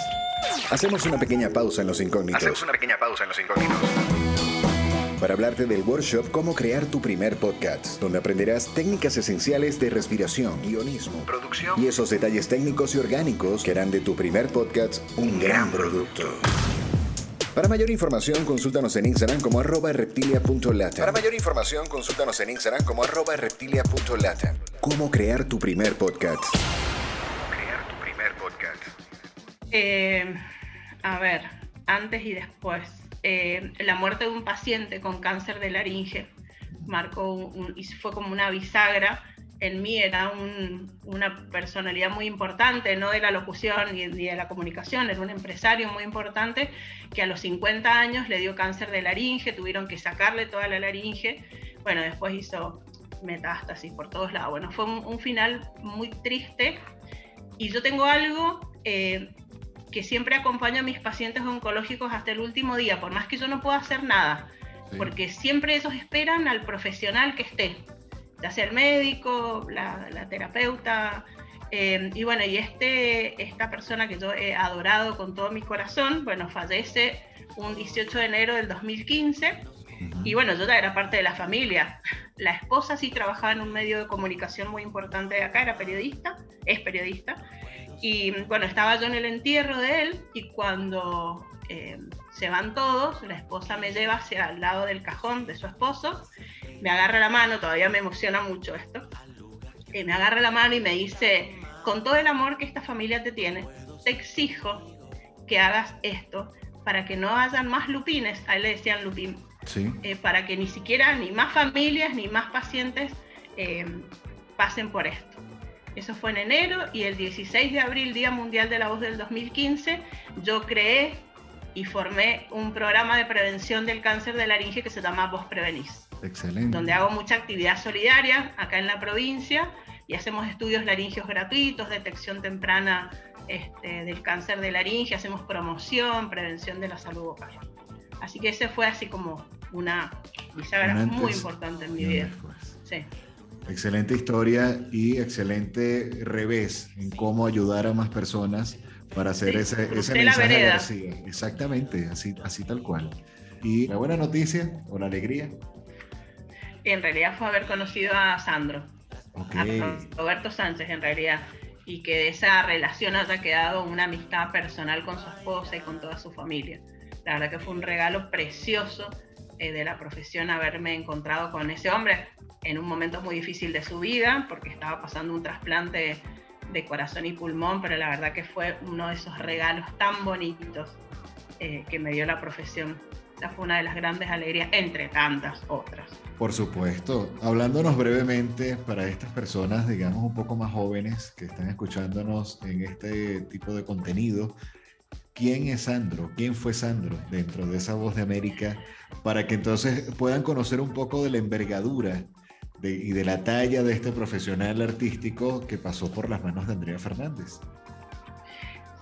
Hacemos una pequeña pausa en los incógnitos. Hacemos una pequeña pausa en los incógnitos para hablarte del workshop Cómo crear tu primer podcast, donde aprenderás técnicas esenciales de respiración, guionismo, producción y esos detalles técnicos y orgánicos que harán de tu primer podcast un gran producto. Para mayor información, consúltanos en Instagram como arroba reptilia.lata. Para mayor información, consúltanos en Instagram como arroba reptilia.lata. ¿Cómo crear tu primer podcast? ¿Cómo crear tu primer podcast? Eh, a ver, antes y después. Eh, la muerte de un paciente con cáncer de laringe marcó y fue como una bisagra. En mí era una personalidad muy importante, no de la locución ni, de la comunicación, era un empresario muy importante que a los 50 años le dio cáncer de laringe, tuvieron que sacarle toda la laringe. Bueno, después hizo metástasis por todos lados. Bueno, fue un, final muy triste. Y yo tengo algo eh, que siempre acompaño a mis pacientes oncológicos hasta el último día, por más que yo no pueda hacer nada, porque siempre ellos esperan al profesional que esté, ya sea el médico, la, terapeuta. Eh, y bueno, y este, esta persona que yo he adorado con todo mi corazón, bueno, fallece un 18 de enero del 2015. Y bueno, yo ya era parte de la familia. La esposa sí trabajaba en un medio de comunicación muy importante de acá, era periodista, es periodista. Y bueno, estaba yo en el entierro de él y cuando eh, se van todos, la esposa me lleva hacia el lado del cajón de su esposo, me agarra la mano, todavía me emociona mucho esto, y me agarra la mano y me dice, con todo el amor que esta familia te tiene, te exijo que hagas esto para que no hayan más lupines, a él le decían lupín, eh, para que ni siquiera ni más familias ni más pacientes eh, pasen por esto. Eso fue en enero y el 16 de abril, Día Mundial de la Voz del 2015, yo creé y formé un programa de prevención del cáncer de laringe que se llama Voz Prevenís. Excelente. Donde hago mucha actividad solidaria acá en la provincia y hacemos estudios laringios gratuitos, detección temprana este, del cáncer de laringe, hacemos promoción, prevención de la salud vocal. Así que ese fue así como una bisagra muy importante en mi vida. Sí. Excelente historia y excelente revés en cómo ayudar a más personas para hacer ese, ese mensaje Exactamente, así, así tal cual. Y la buena noticia o la alegría. En realidad fue haber conocido a Sandro, a Roberto Sánchez en realidad y que de esa relación haya quedado una amistad personal con su esposa y con toda su familia. La verdad que fue un regalo precioso eh, de la profesión haberme encontrado con ese hombre en un momento muy difícil de su vida, porque estaba pasando un trasplante de corazón y pulmón, pero la verdad que fue uno de esos regalos tan bonitos eh, que me dio la profesión. Esa fue una de las grandes alegrías, entre tantas otras. Por supuesto. Hablándonos brevemente para estas personas, digamos, un poco más jóvenes que están escuchándonos en este tipo de contenido, ¿quién es Sandro? ¿Quién fue Sandro dentro de esa voz de América? Para que entonces puedan conocer un poco de la envergadura y de la talla de este profesional artístico que pasó por las manos de Andrea Fernández.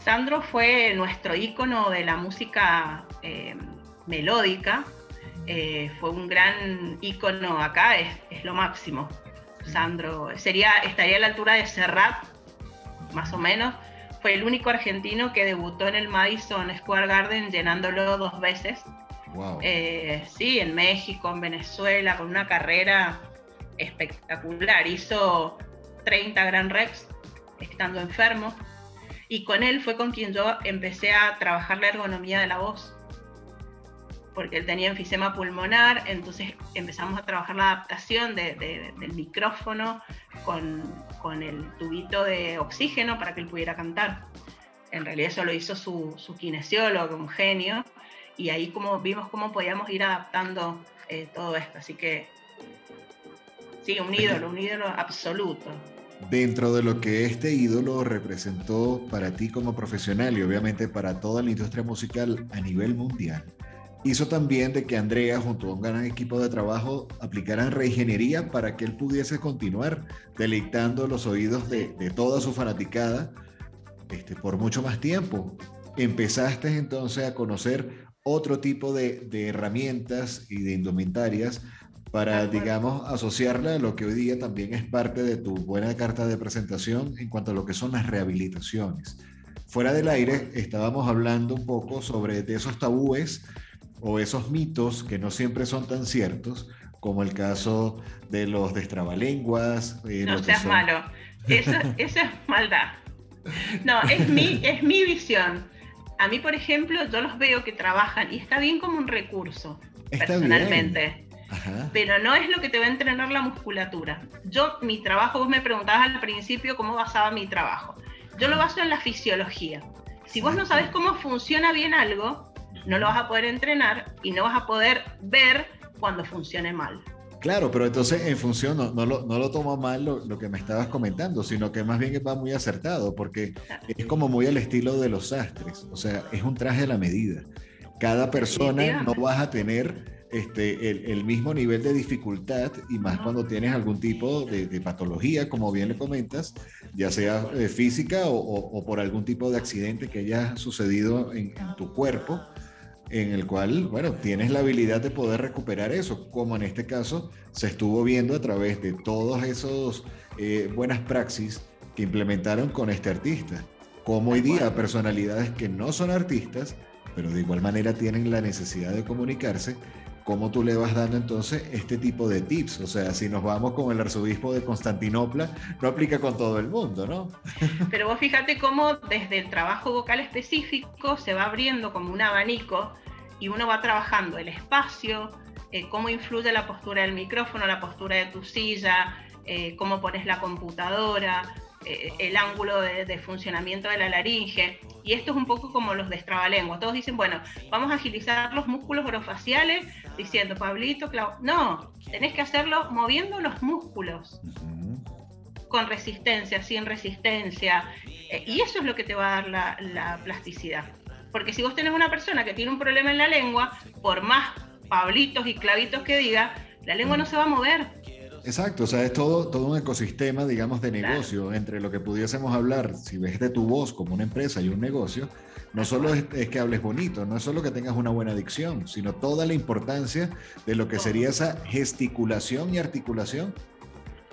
Sandro fue nuestro ícono de la música eh, melódica eh, fue un gran ícono acá, es, lo máximo. Sandro sería, estaría a la altura de Serrat, más o menos. Fue el único argentino que debutó en el Madison Square Garden llenándolo dos veces. Eh, sí, en México, en Venezuela, con una carrera espectacular. Hizo 30 Grand Rex estando enfermo. Y con él fue con quien yo empecé a trabajar la ergonomía de la voz porque él tenía enfisema pulmonar, entonces empezamos a trabajar la adaptación del micrófono con, con, el tubito de oxígeno para que él pudiera cantar. En realidad eso lo hizo su, su kinesiólogo, un genio, y ahí como vimos cómo podíamos ir adaptando eh, todo esto. Así que sí, un ídolo, un ídolo absoluto. Dentro de lo que este ídolo representó para ti como profesional y obviamente para toda la industria musical a nivel mundial, hizo también de que Andrea, junto a un gran equipo de trabajo, aplicaran reingeniería para que él pudiese continuar deleitando los oídos de, toda su fanaticada este, por mucho más tiempo. Empezaste entonces a conocer otro tipo de, de herramientas y de indumentarias para, digamos, asociarla a lo que hoy día también es parte de tu buena carta de presentación en cuanto a lo que son las rehabilitaciones. Fuera del aire estábamos hablando un poco sobre de esos tabúes o esos mitos que no siempre son tan ciertos, como el caso de los destrabalenguas. Eh, no seas malo, eso, es maldad. No, es mi, es mi visión. A mí, por ejemplo, yo los veo que trabajan y está bien como un recurso, personalmente. Pero no es lo que te va a entrenar la musculatura. Yo, mi trabajo, vos me preguntabas al principio cómo basaba mi trabajo. Yo lo baso en la fisiología. Si vos no sabes cómo funciona bien algo, no lo vas a poder entrenar y no vas a poder ver cuando funcione mal. Claro, pero entonces en función, no, no, lo, no lo tomo mal lo, lo, que me estabas comentando, sino que más bien va muy acertado, porque es como muy al estilo de los sastres, o sea, es un traje a la medida. Cada persona no vas a tener este, el, el, mismo nivel de dificultad y más cuando tienes algún tipo de, de, patología, como bien le comentas, ya sea eh, física o, o, por algún tipo de accidente que haya sucedido en, en tu cuerpo en el cual, bueno, tienes la habilidad de poder recuperar eso, como en este caso se estuvo viendo a través de todos esos eh, buenas praxis que implementaron con este artista. Como hoy día personalidades que no son artistas, pero de igual manera tienen la necesidad de comunicarse, cómo tú le vas dando entonces este tipo de tips. O sea, si nos vamos con el arzobispo de Constantinopla, no aplica con todo el mundo, ¿no? Pero vos fíjate cómo desde el trabajo vocal específico se va abriendo como un abanico y uno va trabajando el espacio, eh, cómo influye la postura del micrófono, la postura de tu silla, eh, cómo pones la computadora, eh, el ángulo de, funcionamiento de la laringe. Y esto es un poco como los destrabalenguas. Todos dicen, bueno, vamos a agilizar los músculos orofaciales diciendo, Pablito, Clau. No, tenés que hacerlo moviendo los músculos. Con resistencia, sin resistencia. Eh, y eso es lo que te va a dar la, la plasticidad. Porque si vos tenés una persona que tiene un problema en la lengua, por más pablitos y clavitos que diga, la lengua no se va a mover Exacto, o sea, es todo, todo un ecosistema, digamos, de negocio entre lo que pudiésemos hablar, si ves de tu voz como una empresa y un negocio, no solo es, que hables bonito, no es solo que tengas una buena dicción, sino toda la importancia de lo que sería esa gesticulación y articulación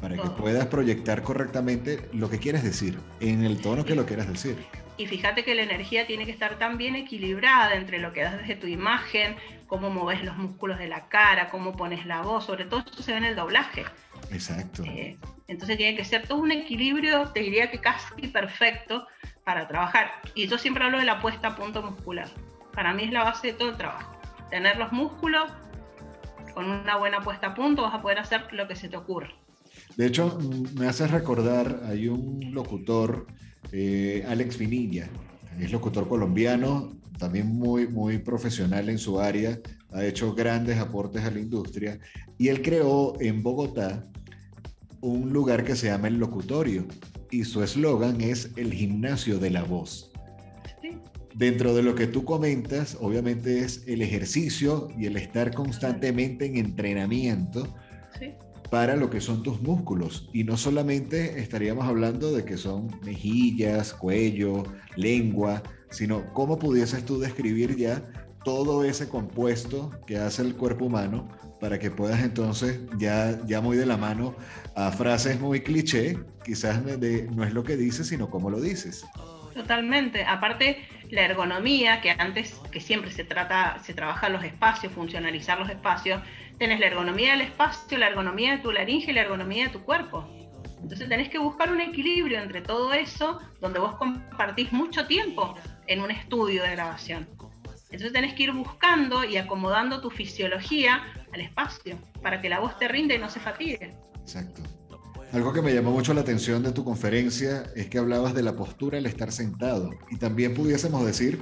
para que puedas proyectar correctamente lo que quieres decir, en el tono que lo quieras decir. Y fíjate que la energía tiene que estar tan bien equilibrada entre lo que das desde tu imagen, cómo moves los músculos de la cara, cómo pones la voz, sobre todo esto se ve en el doblaje. Exacto. Eh, entonces tiene que ser todo un equilibrio, te diría que casi perfecto para trabajar. Y yo siempre hablo de la puesta a punto muscular. Para mí es la base de todo el trabajo. Tener los músculos con una buena puesta a punto vas a poder hacer lo que se te ocurra. De hecho, me hace recordar, hay un locutor, eh, Alex Finilla, es locutor colombiano, también muy, muy profesional en su área, ha hecho grandes aportes a la industria y él creó en Bogotá un lugar que se llama el locutorio y su eslogan es el gimnasio de la voz. Dentro de lo que tú comentas, obviamente es el ejercicio y el estar constantemente en entrenamiento para lo que son tus músculos. Y no solamente estaríamos hablando de que son mejillas, cuello, lengua, sino cómo pudieses tú describir ya todo ese compuesto que hace el cuerpo humano para que puedas entonces ya, ya muy de la mano a frases muy cliché, quizás de, no es lo que dices, sino cómo lo dices. Totalmente. Aparte, la ergonomía, que antes, que siempre se trata, se trabaja los espacios, funcionalizar los espacios, tenés la ergonomía del espacio, la ergonomía de tu laringe y la ergonomía de tu cuerpo. Entonces tenés que buscar un equilibrio entre todo eso, donde vos compartís mucho tiempo en un estudio de grabación. Entonces tenés que ir buscando y acomodando tu fisiología al espacio para que la voz te rinde y no se fatigue. Exacto. Algo que me llamó mucho la atención de tu conferencia es que hablabas de la postura al estar sentado. Y también pudiésemos decir,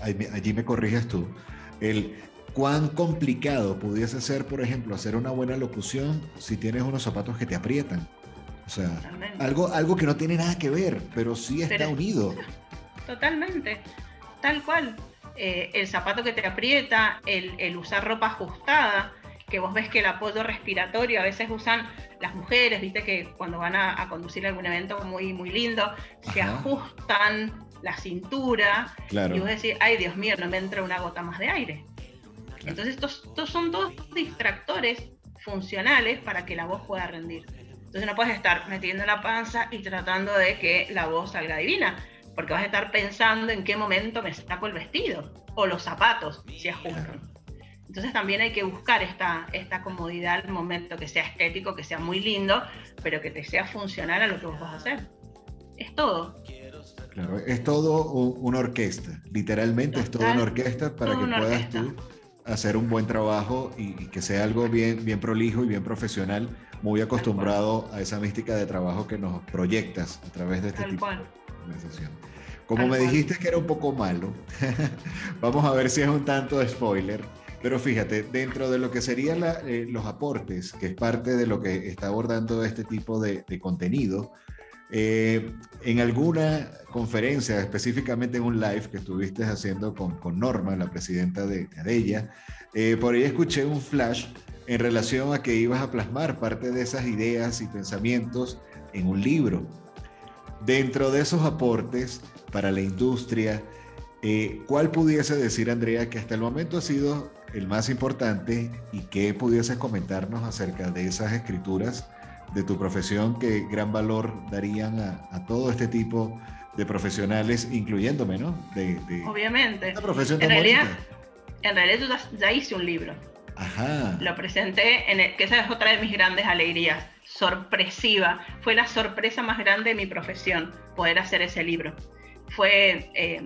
allí me corriges tú, el cuán complicado pudiese ser, por ejemplo, hacer una buena locución si tienes unos zapatos que te aprietan. O sea, algo, algo que no tiene nada que ver, pero sí está unido. Totalmente, tal cual. Eh, el zapato que te aprieta, el, usar ropa ajustada, que vos ves que el apoyo respiratorio a veces usan las mujeres, viste que cuando van a, conducir algún evento muy, muy lindo, se ajustan la cintura y vos decís, ay Dios mío, no me entra una gota más de aire. Entonces estos, estos, son todos distractores funcionales para que la voz pueda rendir. Entonces no puedes estar metiendo la panza y tratando de que la voz salga divina porque vas a estar pensando en qué momento me saco el vestido o los zapatos, si ajustan. Entonces también hay que buscar esta, esta comodidad al momento que sea estético, que sea muy lindo, pero que te sea funcional a lo que vos vas a hacer. Es todo. Claro, es todo una orquesta, literalmente es toda una orquesta para que puedas tú hacer un buen trabajo y, que sea algo bien, bien prolijo y bien profesional, muy acostumbrado a esa mística de trabajo que nos proyectas a través de este tipo de conversación. Como me dijiste que era un poco malo, vamos a ver si es un tanto de spoiler. Pero fíjate, dentro de lo que serían eh, los aportes, que es parte de lo que está abordando este tipo de, contenido, eh, en alguna conferencia, específicamente en un live que estuviste haciendo con, con Norma, la presidenta de ella, eh, por ahí escuché un flash en relación a que ibas a plasmar parte de esas ideas y pensamientos en un libro. Dentro de esos aportes, para la industria. Eh, ¿Cuál pudiese decir, Andrea, que hasta el momento ha sido el más importante y qué pudiese comentarnos acerca de esas escrituras de tu profesión que gran valor darían a, todo este tipo de profesionales, incluyéndome, ¿no? Obviamente. profesión en realidad, En realidad yo ya, hice un libro. Ajá. Lo presenté, en el, que esa es otra de mis grandes alegrías, sorpresiva. Fue la sorpresa más grande de mi profesión, poder hacer ese libro. Fue eh,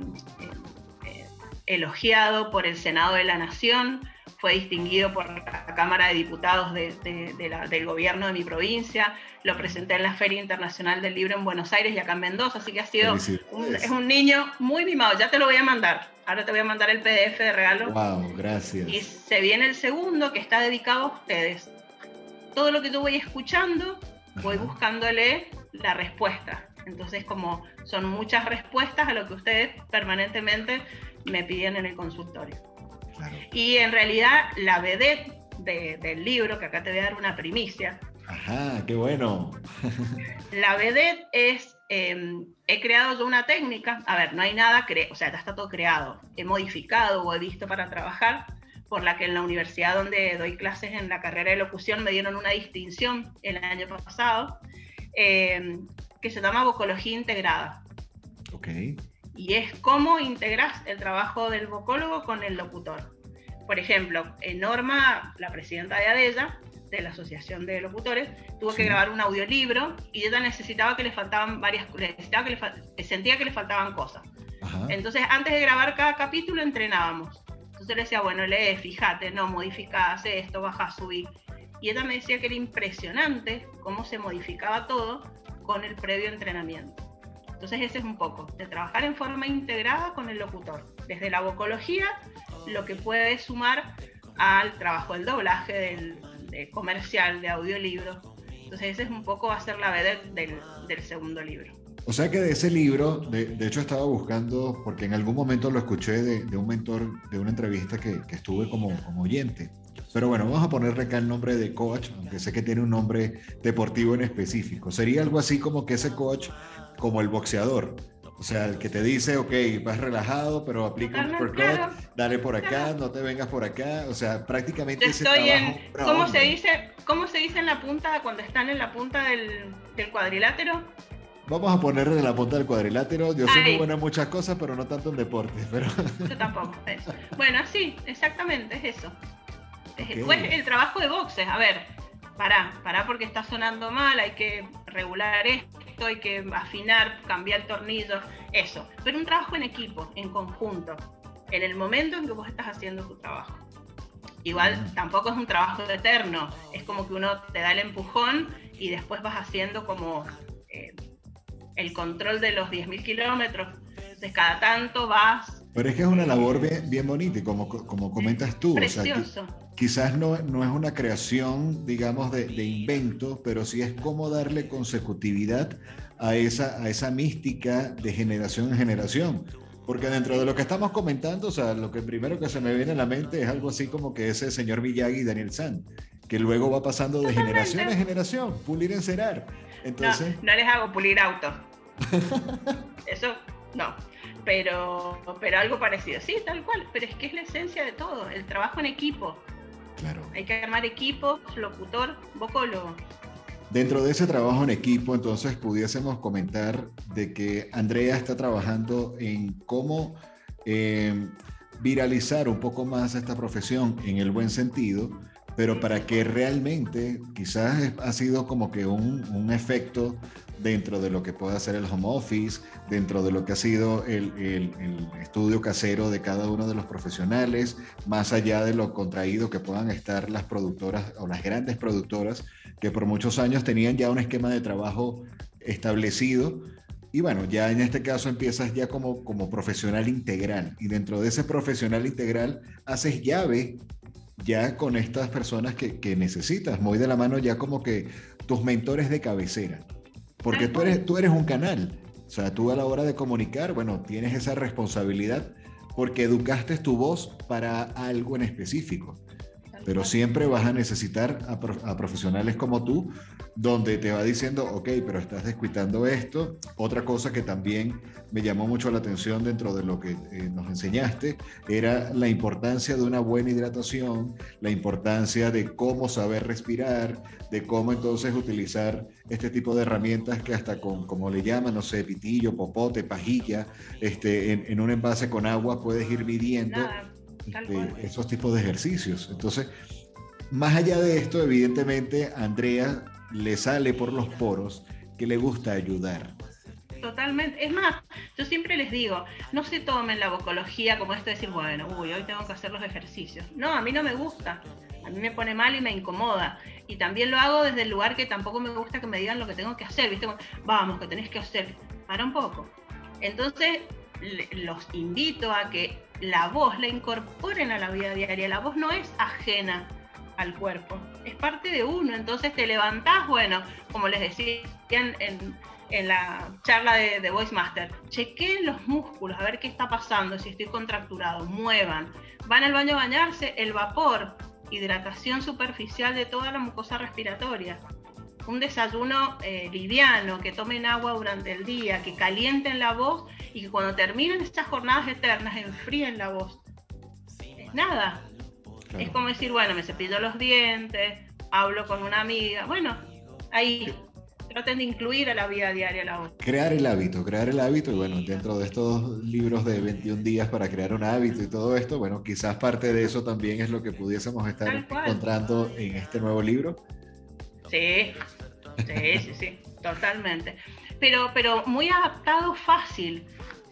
eh, elogiado por el Senado de la Nación, fue distinguido por la Cámara de Diputados del gobierno de mi provincia, lo presenté en la Feria Internacional del Libro en Buenos Aires y acá en Mendoza, así que ha sido un, es un niño muy mimado, ya te lo voy a mandar, ahora te voy a mandar el PDF de regalo. Wow, gracias. Y se viene el segundo que está dedicado a ustedes. Todo lo que yo voy escuchando, voy buscándole la respuesta. Entonces, como son muchas respuestas a lo que ustedes permanentemente me piden en el consultorio. Y en realidad la vedette del libro, que acá te voy a dar una primicia. Ajá, qué bueno. la vedette es, em, he creado yo una técnica, a ver, no hay nada, o sea, ya está todo creado, he modificado o he visto para trabajar, por la que en la universidad donde doy clases en la carrera de locución me dieron una distinción el año pasado, em, que se llama vocología integrada. Ok y es cómo integras el trabajo del vocólogo con el locutor. Por ejemplo, Norma, la presidenta de ADELLA, de la Asociación de Locutores, tuvo que grabar un audiolibro y ella necesitaba que le faltaban varias, necesitaba que le, sentía que le faltaban cosas. Entonces, antes de grabar cada capítulo, entrenábamos. Entonces le decía, bueno, lee, fíjate, no, modifica, hace esto, baja, subir. Y ella me decía que era impresionante cómo se modificaba todo con el previo entrenamiento. Entonces ese es un poco, de trabajar en forma integrada con el locutor, desde la vocología, lo que puede sumar al trabajo del doblaje, del, comercial, de audiolibro. Entonces ese es un poco ser la vedette del, segundo libro. O sea que de ese libro, de, hecho estaba buscando, porque en algún momento lo escuché de, un mentor de una entrevista que, estuve como, como oyente. Pero bueno, vamos a ponerle acá el nombre de coach, aunque sé que tiene un nombre deportivo en específico. Sería algo así como que ese coach como el boxeador. O sea, el que te dice, ok, vas relajado, pero aplica un uppercut, dale por acá, no te vengas por acá. O sea, prácticamente ese estoy en, ¿cómo se, dice, ¿Cómo se dice en la punta, cuando están en la punta del, cuadrilátero? Vamos a ponerle en la punta del cuadrilátero. Yo soy muy buena en muchas cosas, pero no tanto en deportes. Pero... Yo tampoco. Bueno, sí, exactamente, es eso. Después el trabajo de boxes. A ver, pará, pará porque está sonando mal, hay que regular esto hay que afinar, cambiar tornillos, eso. Pero un trabajo en equipo, en conjunto, en el momento en que vos estás haciendo tu trabajo. Igual mm. tampoco es un trabajo eterno, es como que uno te da el empujón y después vas haciendo como eh, el control de los 10.000 kilómetros. Entonces cada tanto vas... Pero es que es una labor bien, bien bonita y como, como comentas tú. Precioso quizás no, no, es una creación, digamos, de, de, invento, pero sí es cómo darle consecutividad a esa, a esa mística de generación en generación. Porque dentro de lo que estamos comentando, o sea, lo que primero que se me viene a la mente es algo así como que ese señor Miyagi y Daniel San, que luego va pasando de generación en generación, pulir encerar. Entonces... No, no les hago pulir autos. Eso, no. Pero, pero algo parecido, sí, tal cual. Pero es que es la esencia de todo, el trabajo en equipo hay que armar equipos, locutor, vocólogo. Dentro de ese trabajo en equipo, entonces pudiésemos comentar de que Andrea está trabajando en cómo eh, viralizar un poco más esta profesión en el buen sentido, pero para que realmente quizás ha sido como que un, un efecto dentro de lo que puede hacer el home office, dentro de lo que ha sido el, estudio casero de cada uno de los profesionales, más allá de lo contraído que puedan estar las productoras o las grandes productoras que por muchos años tenían ya un esquema de trabajo establecido. Y bueno, ya en este caso empiezas ya como, como profesional integral y dentro de ese profesional integral haces llave ya con estas personas que, que necesitas, muy de la mano ya como que tus mentores de cabecera. Porque tú eres, tú eres un canal. O sea, tú a la hora de comunicar, bueno, tienes esa responsabilidad porque educaste tu voz para algo en específico. Pero siempre vas a necesitar a, profesionales como tú, donde te va diciendo, ok, pero estás descuitando esto. Otra cosa que también me llamó mucho la atención dentro de lo que eh, nos enseñaste era la importancia de una buena hidratación, la importancia de cómo saber respirar, de cómo entonces utilizar este tipo de herramientas que hasta con, como le llaman, no sé, pitillo, popote, pajilla, este, en, un envase con agua puedes ir midiendo este, esos tipos de ejercicios. Entonces, más allá de esto, evidentemente, Andrea le sale por los poros que le gusta ayudar. Totalmente. Es más, yo siempre les digo, no se tomen la vocología como esto de decir, bueno, uy, hoy tengo que hacer los ejercicios. No, a mí no me gusta. A mí me pone mal y me incomoda. Y también lo hago desde el lugar que tampoco me gusta que me digan lo que tengo que hacer. ¿Viste? Vamos, que tenés que hacer. Para un poco. Entonces, los invito a que la voz la incorporen a la vida diaria. La voz no es ajena al cuerpo, es parte de uno. Entonces te levantás, bueno, como les decía en, en la charla de, de Voice Master, chequeen los músculos, a ver qué está pasando, si estoy contracturado, muevan. Van al baño a bañarse, el vapor, hidratación superficial de toda la mucosa respiratoria. Un desayuno eh, liviano, que tomen agua durante el día, que calienten la voz y que cuando terminen estas jornadas eternas enfríen la voz. Es nada. Es como decir, bueno, me cepillo los dientes, hablo con una amiga. Bueno, ahí traten de incluir a la vida diaria la voz. Crear el hábito, crear el hábito, y bueno, dentro de estos libros de 21 días para crear un hábito y todo esto, bueno, quizás parte de eso también es lo que pudiésemos estar encontrando en este nuevo libro. Sí, sí, sí, sí, totalmente. Pero, pero muy adaptado, fácil.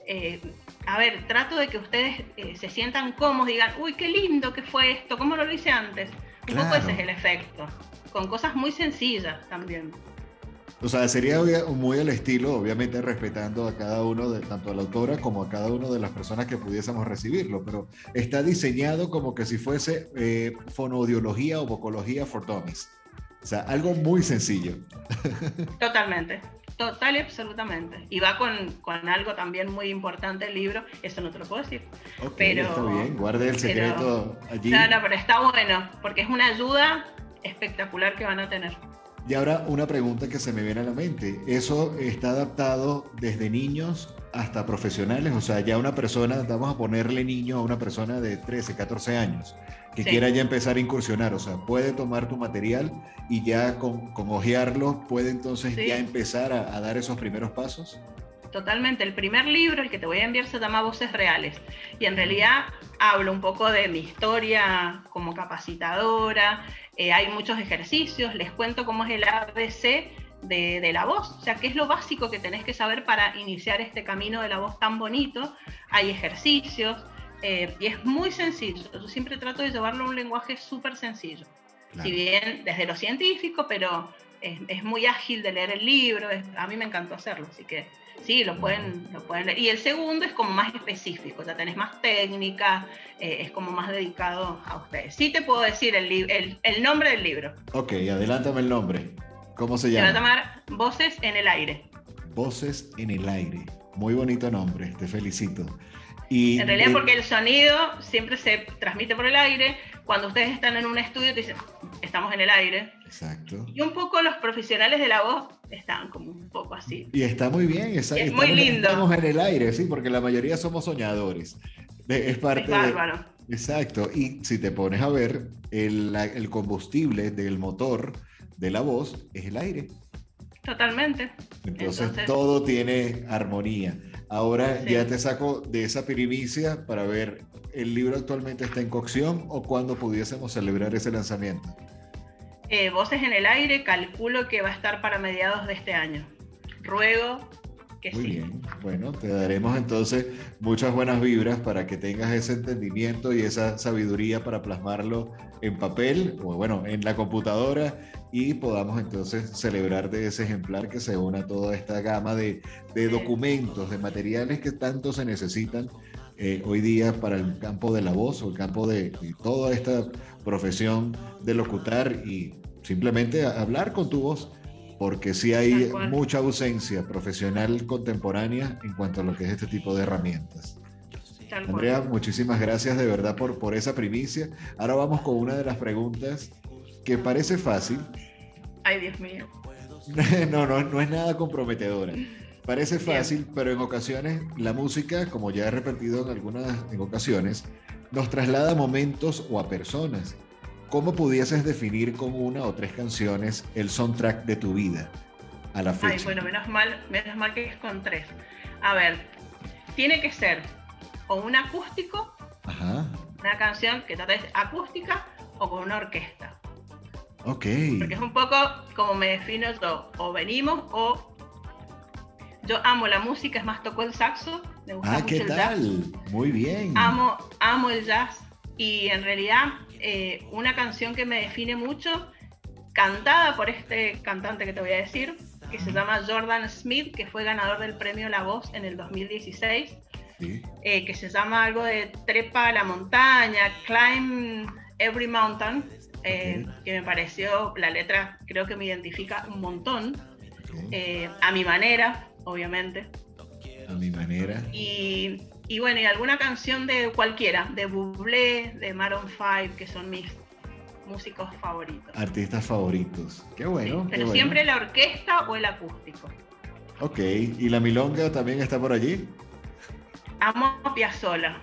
Eh, a ver, trato de que ustedes eh, se sientan cómodos, digan, uy, qué lindo que fue esto, ¿cómo lo hice antes? Un poco ese es el efecto, con cosas muy sencillas también. O sea, sería muy el estilo, obviamente respetando a cada uno, de, tanto a la autora como a cada una de las personas que pudiésemos recibirlo, pero está diseñado como que si fuese eh, fonoaudiología o vocología for dummies. O sea, algo muy sencillo. Totalmente, total y absolutamente. Y va con, con, algo también muy importante el libro, eso no te lo puedo decir. pero, está bien, guarde el secreto allí. No, no, pero está bueno, porque es una ayuda espectacular que van a tener. Y ahora una pregunta que se me viene a la mente. ¿Eso está adaptado desde niños hasta profesionales? O sea, ya una persona, vamos a ponerle niño a una persona de 13, 14 años que quiera ya empezar a incursionar. O sea, puede tomar tu material y ya con, con ojearlo, puede entonces ya empezar a, a dar esos primeros pasos. Totalmente. El primer libro, el que te voy a enviar, se llama Voces Reales. Y en realidad hablo un poco de mi historia como capacitadora. Eh, hay muchos ejercicios. Les cuento cómo es el ABC de, de, la voz. O sea, qué es lo básico que tenés que saber para iniciar este camino de la voz tan bonito. Hay ejercicios. Eh, y es muy sencillo. Yo siempre trato de llevarlo a un lenguaje súper sencillo. Si bien desde lo científico, pero es, es, muy ágil de leer el libro. a mí me encantó hacerlo. Así que Sí, lo pueden, lo pueden leer. Y el segundo es como más específico, ya tenés más técnica, eh, es como más dedicado a ustedes. Sí te puedo decir el, el, el, nombre del libro. Ok, adelántame el nombre. ¿Cómo se llama? Se va a llamar Voces en el Aire. Voces en el Aire. Muy bonito nombre, te felicito. Y en realidad porque el sonido siempre se transmite por el aire. Cuando ustedes están en un estudio te dicen, estamos en el aire. Exacto. Y un poco los profesionales de la voz están como un poco así. Y está muy bien, es, es muy lindo. Estamos en el aire, sí, porque la mayoría somos soñadores. Es parte es bárbaro. exacto. Y si te pones a ver, el, el combustible del motor de la voz es el aire. Totalmente. Entonces, todo tiene armonía. Ahora ya te saco de esa primicia para ver, ¿el libro actualmente está en cocción o cuándo pudiésemos celebrar ese lanzamiento? Eh, voces en el aire, calculo que va a estar para mediados de este año. Ruego que Muy sí. bien, bueno, te daremos entonces muchas buenas vibras para que tengas ese entendimiento y esa sabiduría para plasmarlo en papel o bueno, en la computadora y podamos entonces celebrar de ese ejemplar que se una toda esta gama de, de documentos, de materiales que tanto se necesitan eh, hoy día para el campo de la voz o el campo de, de toda esta profesión de locutar y simplemente hablar con tu voz, porque sí hay mucha ausencia profesional contemporánea en cuanto a lo que es este tipo de herramientas. Andrea, muchísimas gracias de verdad por, por esa primicia. Ahora vamos con una de las preguntas que parece fácil. Ay, Dios mío. no, no, no es nada comprometedora. Parece fácil, pero en ocasiones la música, como ya he repetido en algunas en ocasiones, nos traslada a momentos o a personas. ¿Cómo pudieses definir con una o tres canciones el soundtrack de tu vida a la fecha? Ay, bueno, menos mal, menos mal que es con tres. A ver, tiene que ser o un acústico, Ajá. una canción que tal vez acústica o con una orquesta. Ok. Porque es un poco como me defino yo, o venimos o yo amo la música, es más, toco el saxo, me gusta ah, mucho ¿qué el tal? jazz. Muy bien. Amo, amo el jazz y en realidad eh, una canción que me define mucho, cantada por este cantante que te voy a decir, que se llama Jordan Smith, que fue ganador del premio La Voz en el 2016, eh, que se llama algo de Trepa a la montaña, Climb Every Mountain, eh, que me pareció, la letra creo que me identifica un montón, eh, a mi manera, obviamente. A mi manera. Y, y, bueno, y alguna canción de cualquiera, de Bublé, de Maroon 5, que son mis músicos favoritos. Artistas favoritos. Qué bueno. pero siempre la orquesta o el acústico. Ok, ¿y la milonga también está por allí? Amo Piazzolla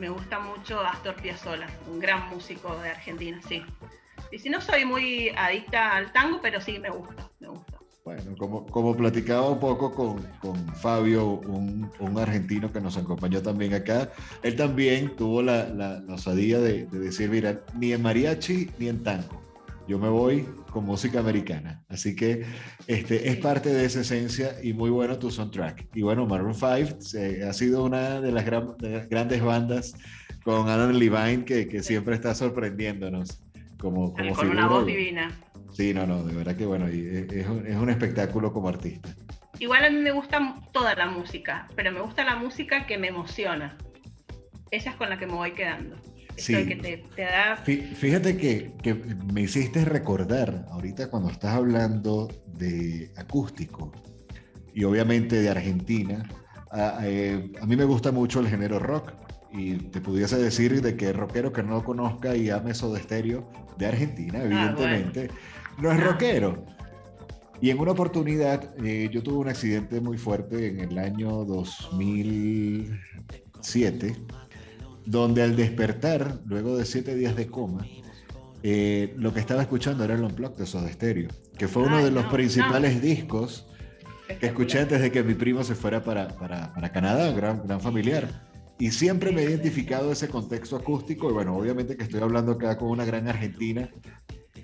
me gusta mucho Astor Piazzolla, un gran músico de Argentina, sí. Y si no soy muy adicta al tango, pero sí me gusta, me gusta. Bueno, como, como platicaba un poco con, con Fabio, un, un, argentino que nos acompañó también acá, él también tuvo la, la, osadía de, de decir, mira, ni en mariachi ni en tango yo me voy con música americana. Así que este, es parte de esa esencia y muy bueno tu soundtrack. Y bueno, Maroon 5 ha sido una de las, grandes bandas con Adam Levine que, que siempre está sorprendiéndonos. Como, como con una voz divina. Sí, no, no, de verdad que bueno, es un, es un espectáculo como artista. Igual a mí me gusta toda la música, pero me gusta la música que me emociona. Esa es con la que me voy quedando. Sí. Fíjate que, que, me hiciste recordar ahorita cuando estás hablando de acústico y obviamente de Argentina. A, eh, a, mí me gusta mucho el género rock y te pudiese decir de que rockero que no conozca y ame Soda Stereo de Argentina, ah, evidentemente, no es rockero. Y en una oportunidad eh, yo tuve un accidente muy fuerte en el año 2007 donde al despertar, luego de siete días de coma, eh, lo que estaba escuchando era el Unplugged de Soda Stereo, que fue uno de los principales discos que escuché antes de que mi primo se fuera para, para, para Canadá, gran, gran familiar. Y siempre me he identificado ese contexto acústico, y bueno, obviamente que estoy hablando acá con una gran argentina.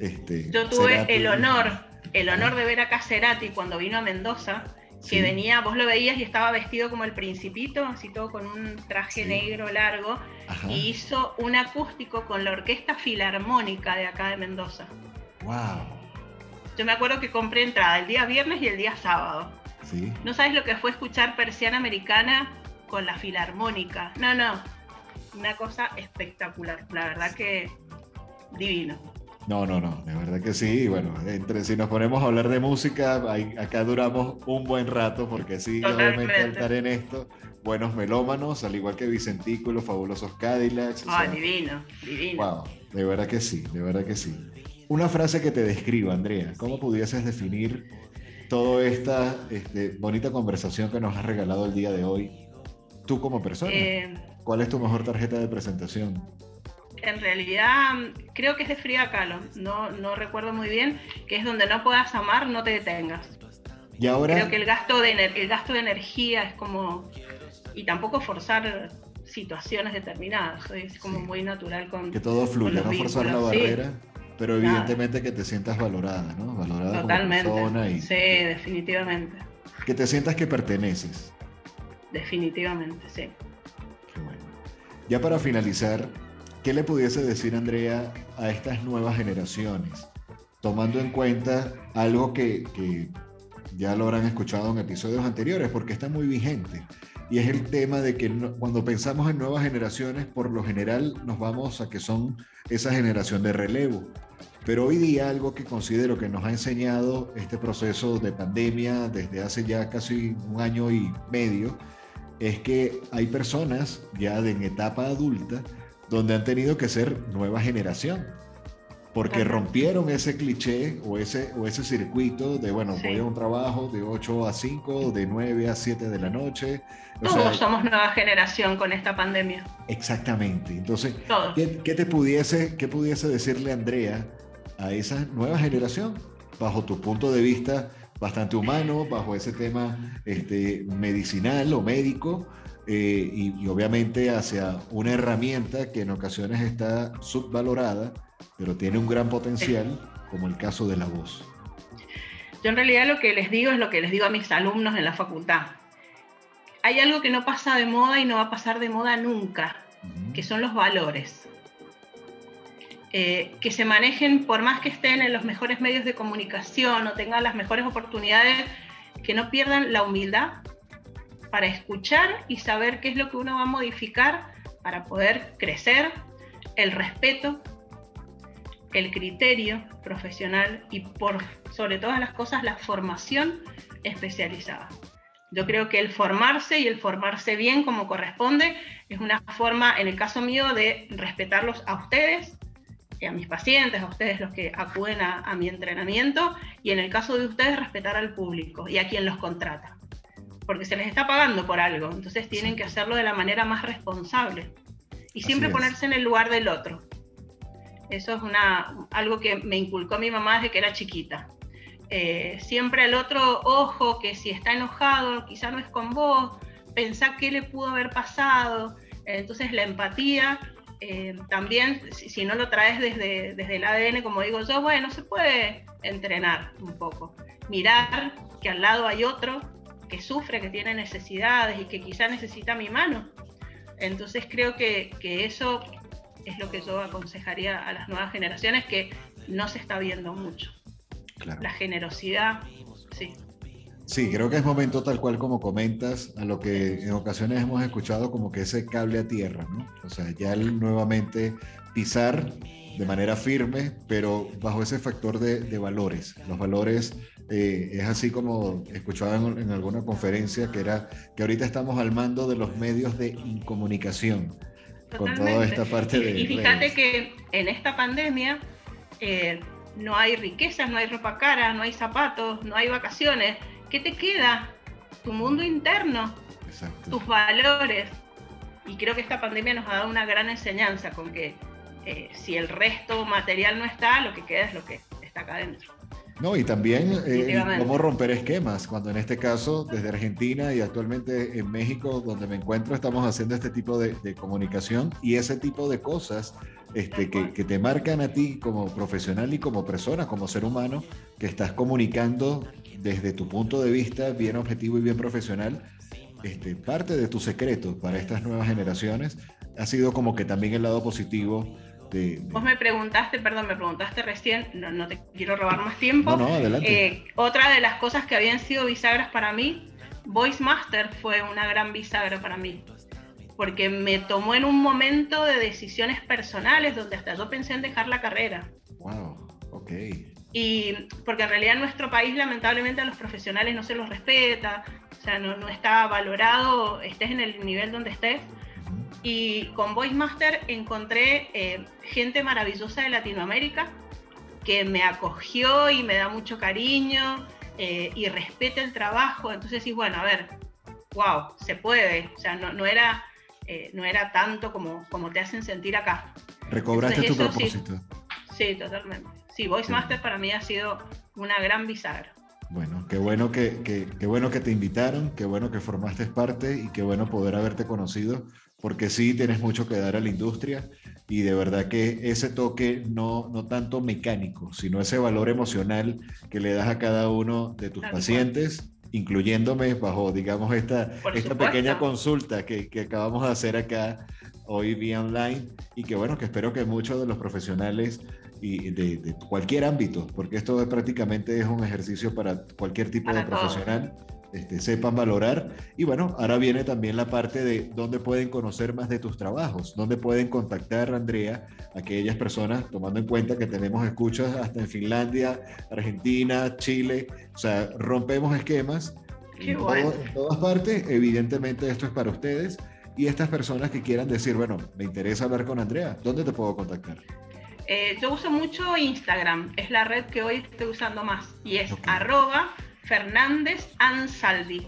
Este, Yo tuve el honor, el honor de ver a Caserati cuando vino a Mendoza, que venía, vos lo veías y estaba vestido como el principito, así todo con un traje negro largo, y hizo un acústico con la Orquesta Filarmónica de acá de Mendoza. ¡Wow! Yo me acuerdo que compré entrada el día viernes y el día sábado. ¿Sí? No sabes lo que fue escuchar persiana americana con la Filarmónica. No, no. Una cosa espectacular. La verdad que divino. No, no, no, de verdad que sí. Bueno, entre si nos ponemos a hablar de música, acá duramos un buen rato porque sí, obviamente estar en esto, buenos melómanos, al igual que Vicentico los fabulosos Cadillacs. Ah, divino, divino. Wow, de verdad que sí, de verdad que sí. Una frase que te describa, Andrea, ¿cómo pudieses definir toda esta este, bonita conversación que nos has regalado el día de hoy, tú como persona? Eh, ¿Cuál es tu mejor tarjeta de presentación? en realidad creo que es de Frida Kahlo, no, no recuerdo muy bien, que es donde no puedas amar, no te detengas. Y ahora... Creo que el gasto de, el gasto de energía es como... Y tampoco forzar situaciones determinadas, es como muy natural con... Que todo fluya, no forzar la barrera. Pero evidentemente que te sientas valorada, ¿no? Valorada Totalmente. como persona y... Sí, definitivamente. Que te sientas que perteneces. Definitivamente, sí. Qué bueno. Ya para finalizar, ¿Qué le pudiese decir Andrea a estas nuevas generaciones? Tomando en cuenta algo que, ya lo habrán escuchado en episodios anteriores, porque está muy vigente. Y es el tema de que cuando pensamos en nuevas generaciones, por lo general nos vamos a que son esa generación de relevo. Pero hoy día algo que considero que nos ha enseñado este proceso de pandemia desde hace ya casi un año y medio, es que hay personas ya en etapa adulta donde han tenido que ser nueva generación, porque rompieron ese cliché o ese, o ese circuito de, bueno, voy a un trabajo de 8 a 5, de 9 a 7 de la noche. Todos somos nueva generación con esta pandemia. Exactamente. Entonces, ¿qué, ¿qué, te pudiese, qué pudiese decirle Andrea a esa nueva generación, bajo tu punto de vista bastante humano, bajo ese tema este, medicinal o médico, eh, y, obviamente hacia una herramienta que en ocasiones está subvalorada, pero tiene un gran potencial, como el caso de la voz. Yo en realidad lo que les digo es lo que les digo a mis alumnos en la facultad. Hay algo que no pasa de moda y no va a pasar de moda nunca, que son los valores. Eh, que se manejen, por más que estén en los mejores medios de comunicación o tengan las mejores oportunidades, que no pierdan la humildad para escuchar y saber qué es lo que uno va a modificar para poder crecer, el respeto, el criterio profesional y por sobre todas las cosas la formación especializada. Yo creo que el formarse y el formarse bien como corresponde es una forma, en el caso mío, de respetarlos a ustedes, a mis pacientes, a ustedes los que acuden a, mi entrenamiento y en el caso de ustedes respetar al público y a quien los contrata, porque se les está pagando por algo, entonces tienen que hacerlo de la manera más responsable y siempre ponerse en el lugar del otro. Eso es una, algo que me inculcó mi mamá desde que era chiquita. Eh, siempre al otro ojo, que si está enojado, quizá no es con vos, pensá qué le pudo haber pasado. Entonces la empatía eh, también, si, no lo traes desde, desde el ADN, como digo yo, bueno, se puede entrenar un poco. Mirar que al lado hay otro que sufre, que tiene necesidades y que quizá necesita mi mano. Entonces creo que, que eso es lo que yo aconsejaría a las nuevas generaciones, que no se está viendo mucho. La generosidad, sí. Sí, creo que es momento tal cual como comentas, a lo que en ocasiones hemos escuchado como que ese cable a tierra, ¿no? O sea, ya el nuevamente pisar de manera firme, pero bajo ese factor de, valores. Los valores eh, es así como escuchaba en, alguna conferencia que era que ahorita estamos al mando de los medios de comunicación con toda esta parte de... Y fíjate que en esta pandemia eh, no hay riquezas, no hay ropa cara, no hay zapatos, no hay vacaciones ¿qué te queda? Tu mundo interno, tus valores. Y creo que esta pandemia nos ha dado una gran enseñanza con que eh, si el resto material no está, lo que queda es lo que está acá adentro. No, y también eh, cómo romper esquemas, cuando en este caso, desde Argentina y actualmente en México, donde me encuentro, estamos haciendo este tipo de, comunicación y ese tipo de cosas este, que, que, te marcan a ti como profesional y como persona, como ser humano, que estás comunicando desde tu punto de vista bien objetivo y bien profesional, este, parte de tu secreto para estas nuevas generaciones ha sido como que también el lado positivo de, Vos me preguntaste, perdón, me preguntaste recién, no, te quiero robar más tiempo. No, no, adelante. Eh, otra de las cosas que habían sido bisagras para mí, Voice Master fue una gran bisagra para mí, porque me tomó en un momento de decisiones personales donde hasta yo pensé en dejar la carrera. Wow, ok. Y porque en realidad en nuestro país lamentablemente a los profesionales no se los respeta, o sea, no, no está valorado, estés en el nivel donde estés. Y con Voice Master encontré eh, gente maravillosa de Latinoamérica que me acogió y me da mucho cariño eh, y respeta el trabajo. Entonces sí, bueno, a ver, wow, se puede. O sea, no, no era, eh, no era tanto como, como te hacen sentir acá. Recobraste tu propósito. sí, totalmente sí, Voice Master para mí ha sido una gran bisagra. Bueno, qué bueno que, qué bueno que te invitaron, qué bueno que formaste parte y qué bueno poder haberte conocido, porque sí tienes mucho que dar a la industria y de verdad que ese toque no, no tanto mecánico, sino ese valor emocional que le das a cada uno de tus pacientes, incluyéndome bajo, digamos, esta, esta pequeña consulta que, que acabamos de hacer acá hoy vía online y que bueno, que espero que muchos de los profesionales y de, cualquier ámbito, porque esto prácticamente es un ejercicio para cualquier tipo de profesional. Este, sepan valorar. Y bueno, ahora viene también la parte de dónde pueden conocer más de tus trabajos, dónde pueden contactar, Andrea, aquellas personas, tomando en cuenta que tenemos escuchas hasta en Finlandia, Argentina, Chile, o sea, rompemos esquemas en, en todas partes. Evidentemente esto es para ustedes. Y estas personas que quieran decir, bueno, me interesa hablar con Andrea, ¿dónde te puedo contactar? Eh, yo uso mucho Instagram, es la red que hoy estoy usando más y es arroba Fernández Ansaldi.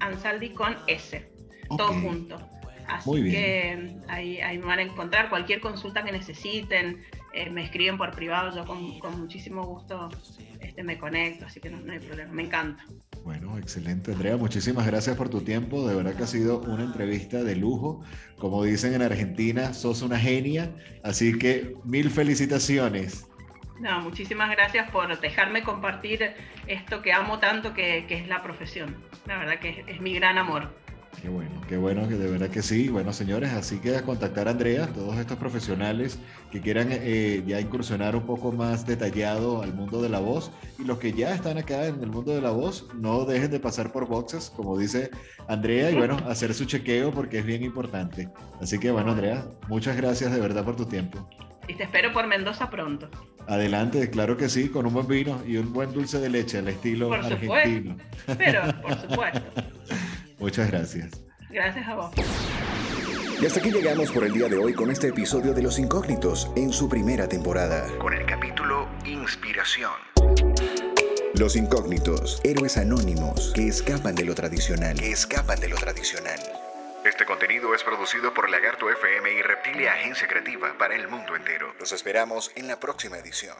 Ansaldi con S, todo junto. Así que ahí, me van a encontrar cualquier consulta que necesiten, eh, me escriben por privado, yo con, muchísimo gusto este, me conecto, así que no, no hay problema, me encanta. Bueno, excelente, Andrea. Muchísimas gracias por tu tiempo. De verdad que ha sido una entrevista de lujo. Como dicen en Argentina, sos una genia. Así que mil felicitaciones. No, muchísimas gracias por dejarme compartir esto que amo tanto, que, es la profesión. La verdad que es mi gran amor. Qué bueno, qué bueno, que de verdad que sí. Bueno, señores, así que a contactar a Andrea, todos estos profesionales que quieran eh, ya incursionar un poco más detallado al mundo de la voz y los que ya están acá en el mundo de la voz, no dejen de pasar por boxes, como dice Andrea, y bueno, hacer su chequeo porque es bien importante. Así que bueno, Andrea, muchas gracias de verdad por tu tiempo. Y te espero por Mendoza pronto. Adelante, claro que sí, con un buen vino y un buen dulce de leche al estilo por argentino. Pero, por supuesto. Muchas gracias. Gracias a vos. Y hasta aquí llegamos por el día de hoy con este episodio de Los Incógnitos en su primera temporada. Con el capítulo Inspiración. Los incógnitos, héroes anónimos que escapan de lo tradicional, que escapan de lo tradicional. Este contenido es producido por Lagarto FM y Reptilia Agencia Creativa para el mundo entero. Los esperamos en la próxima edición.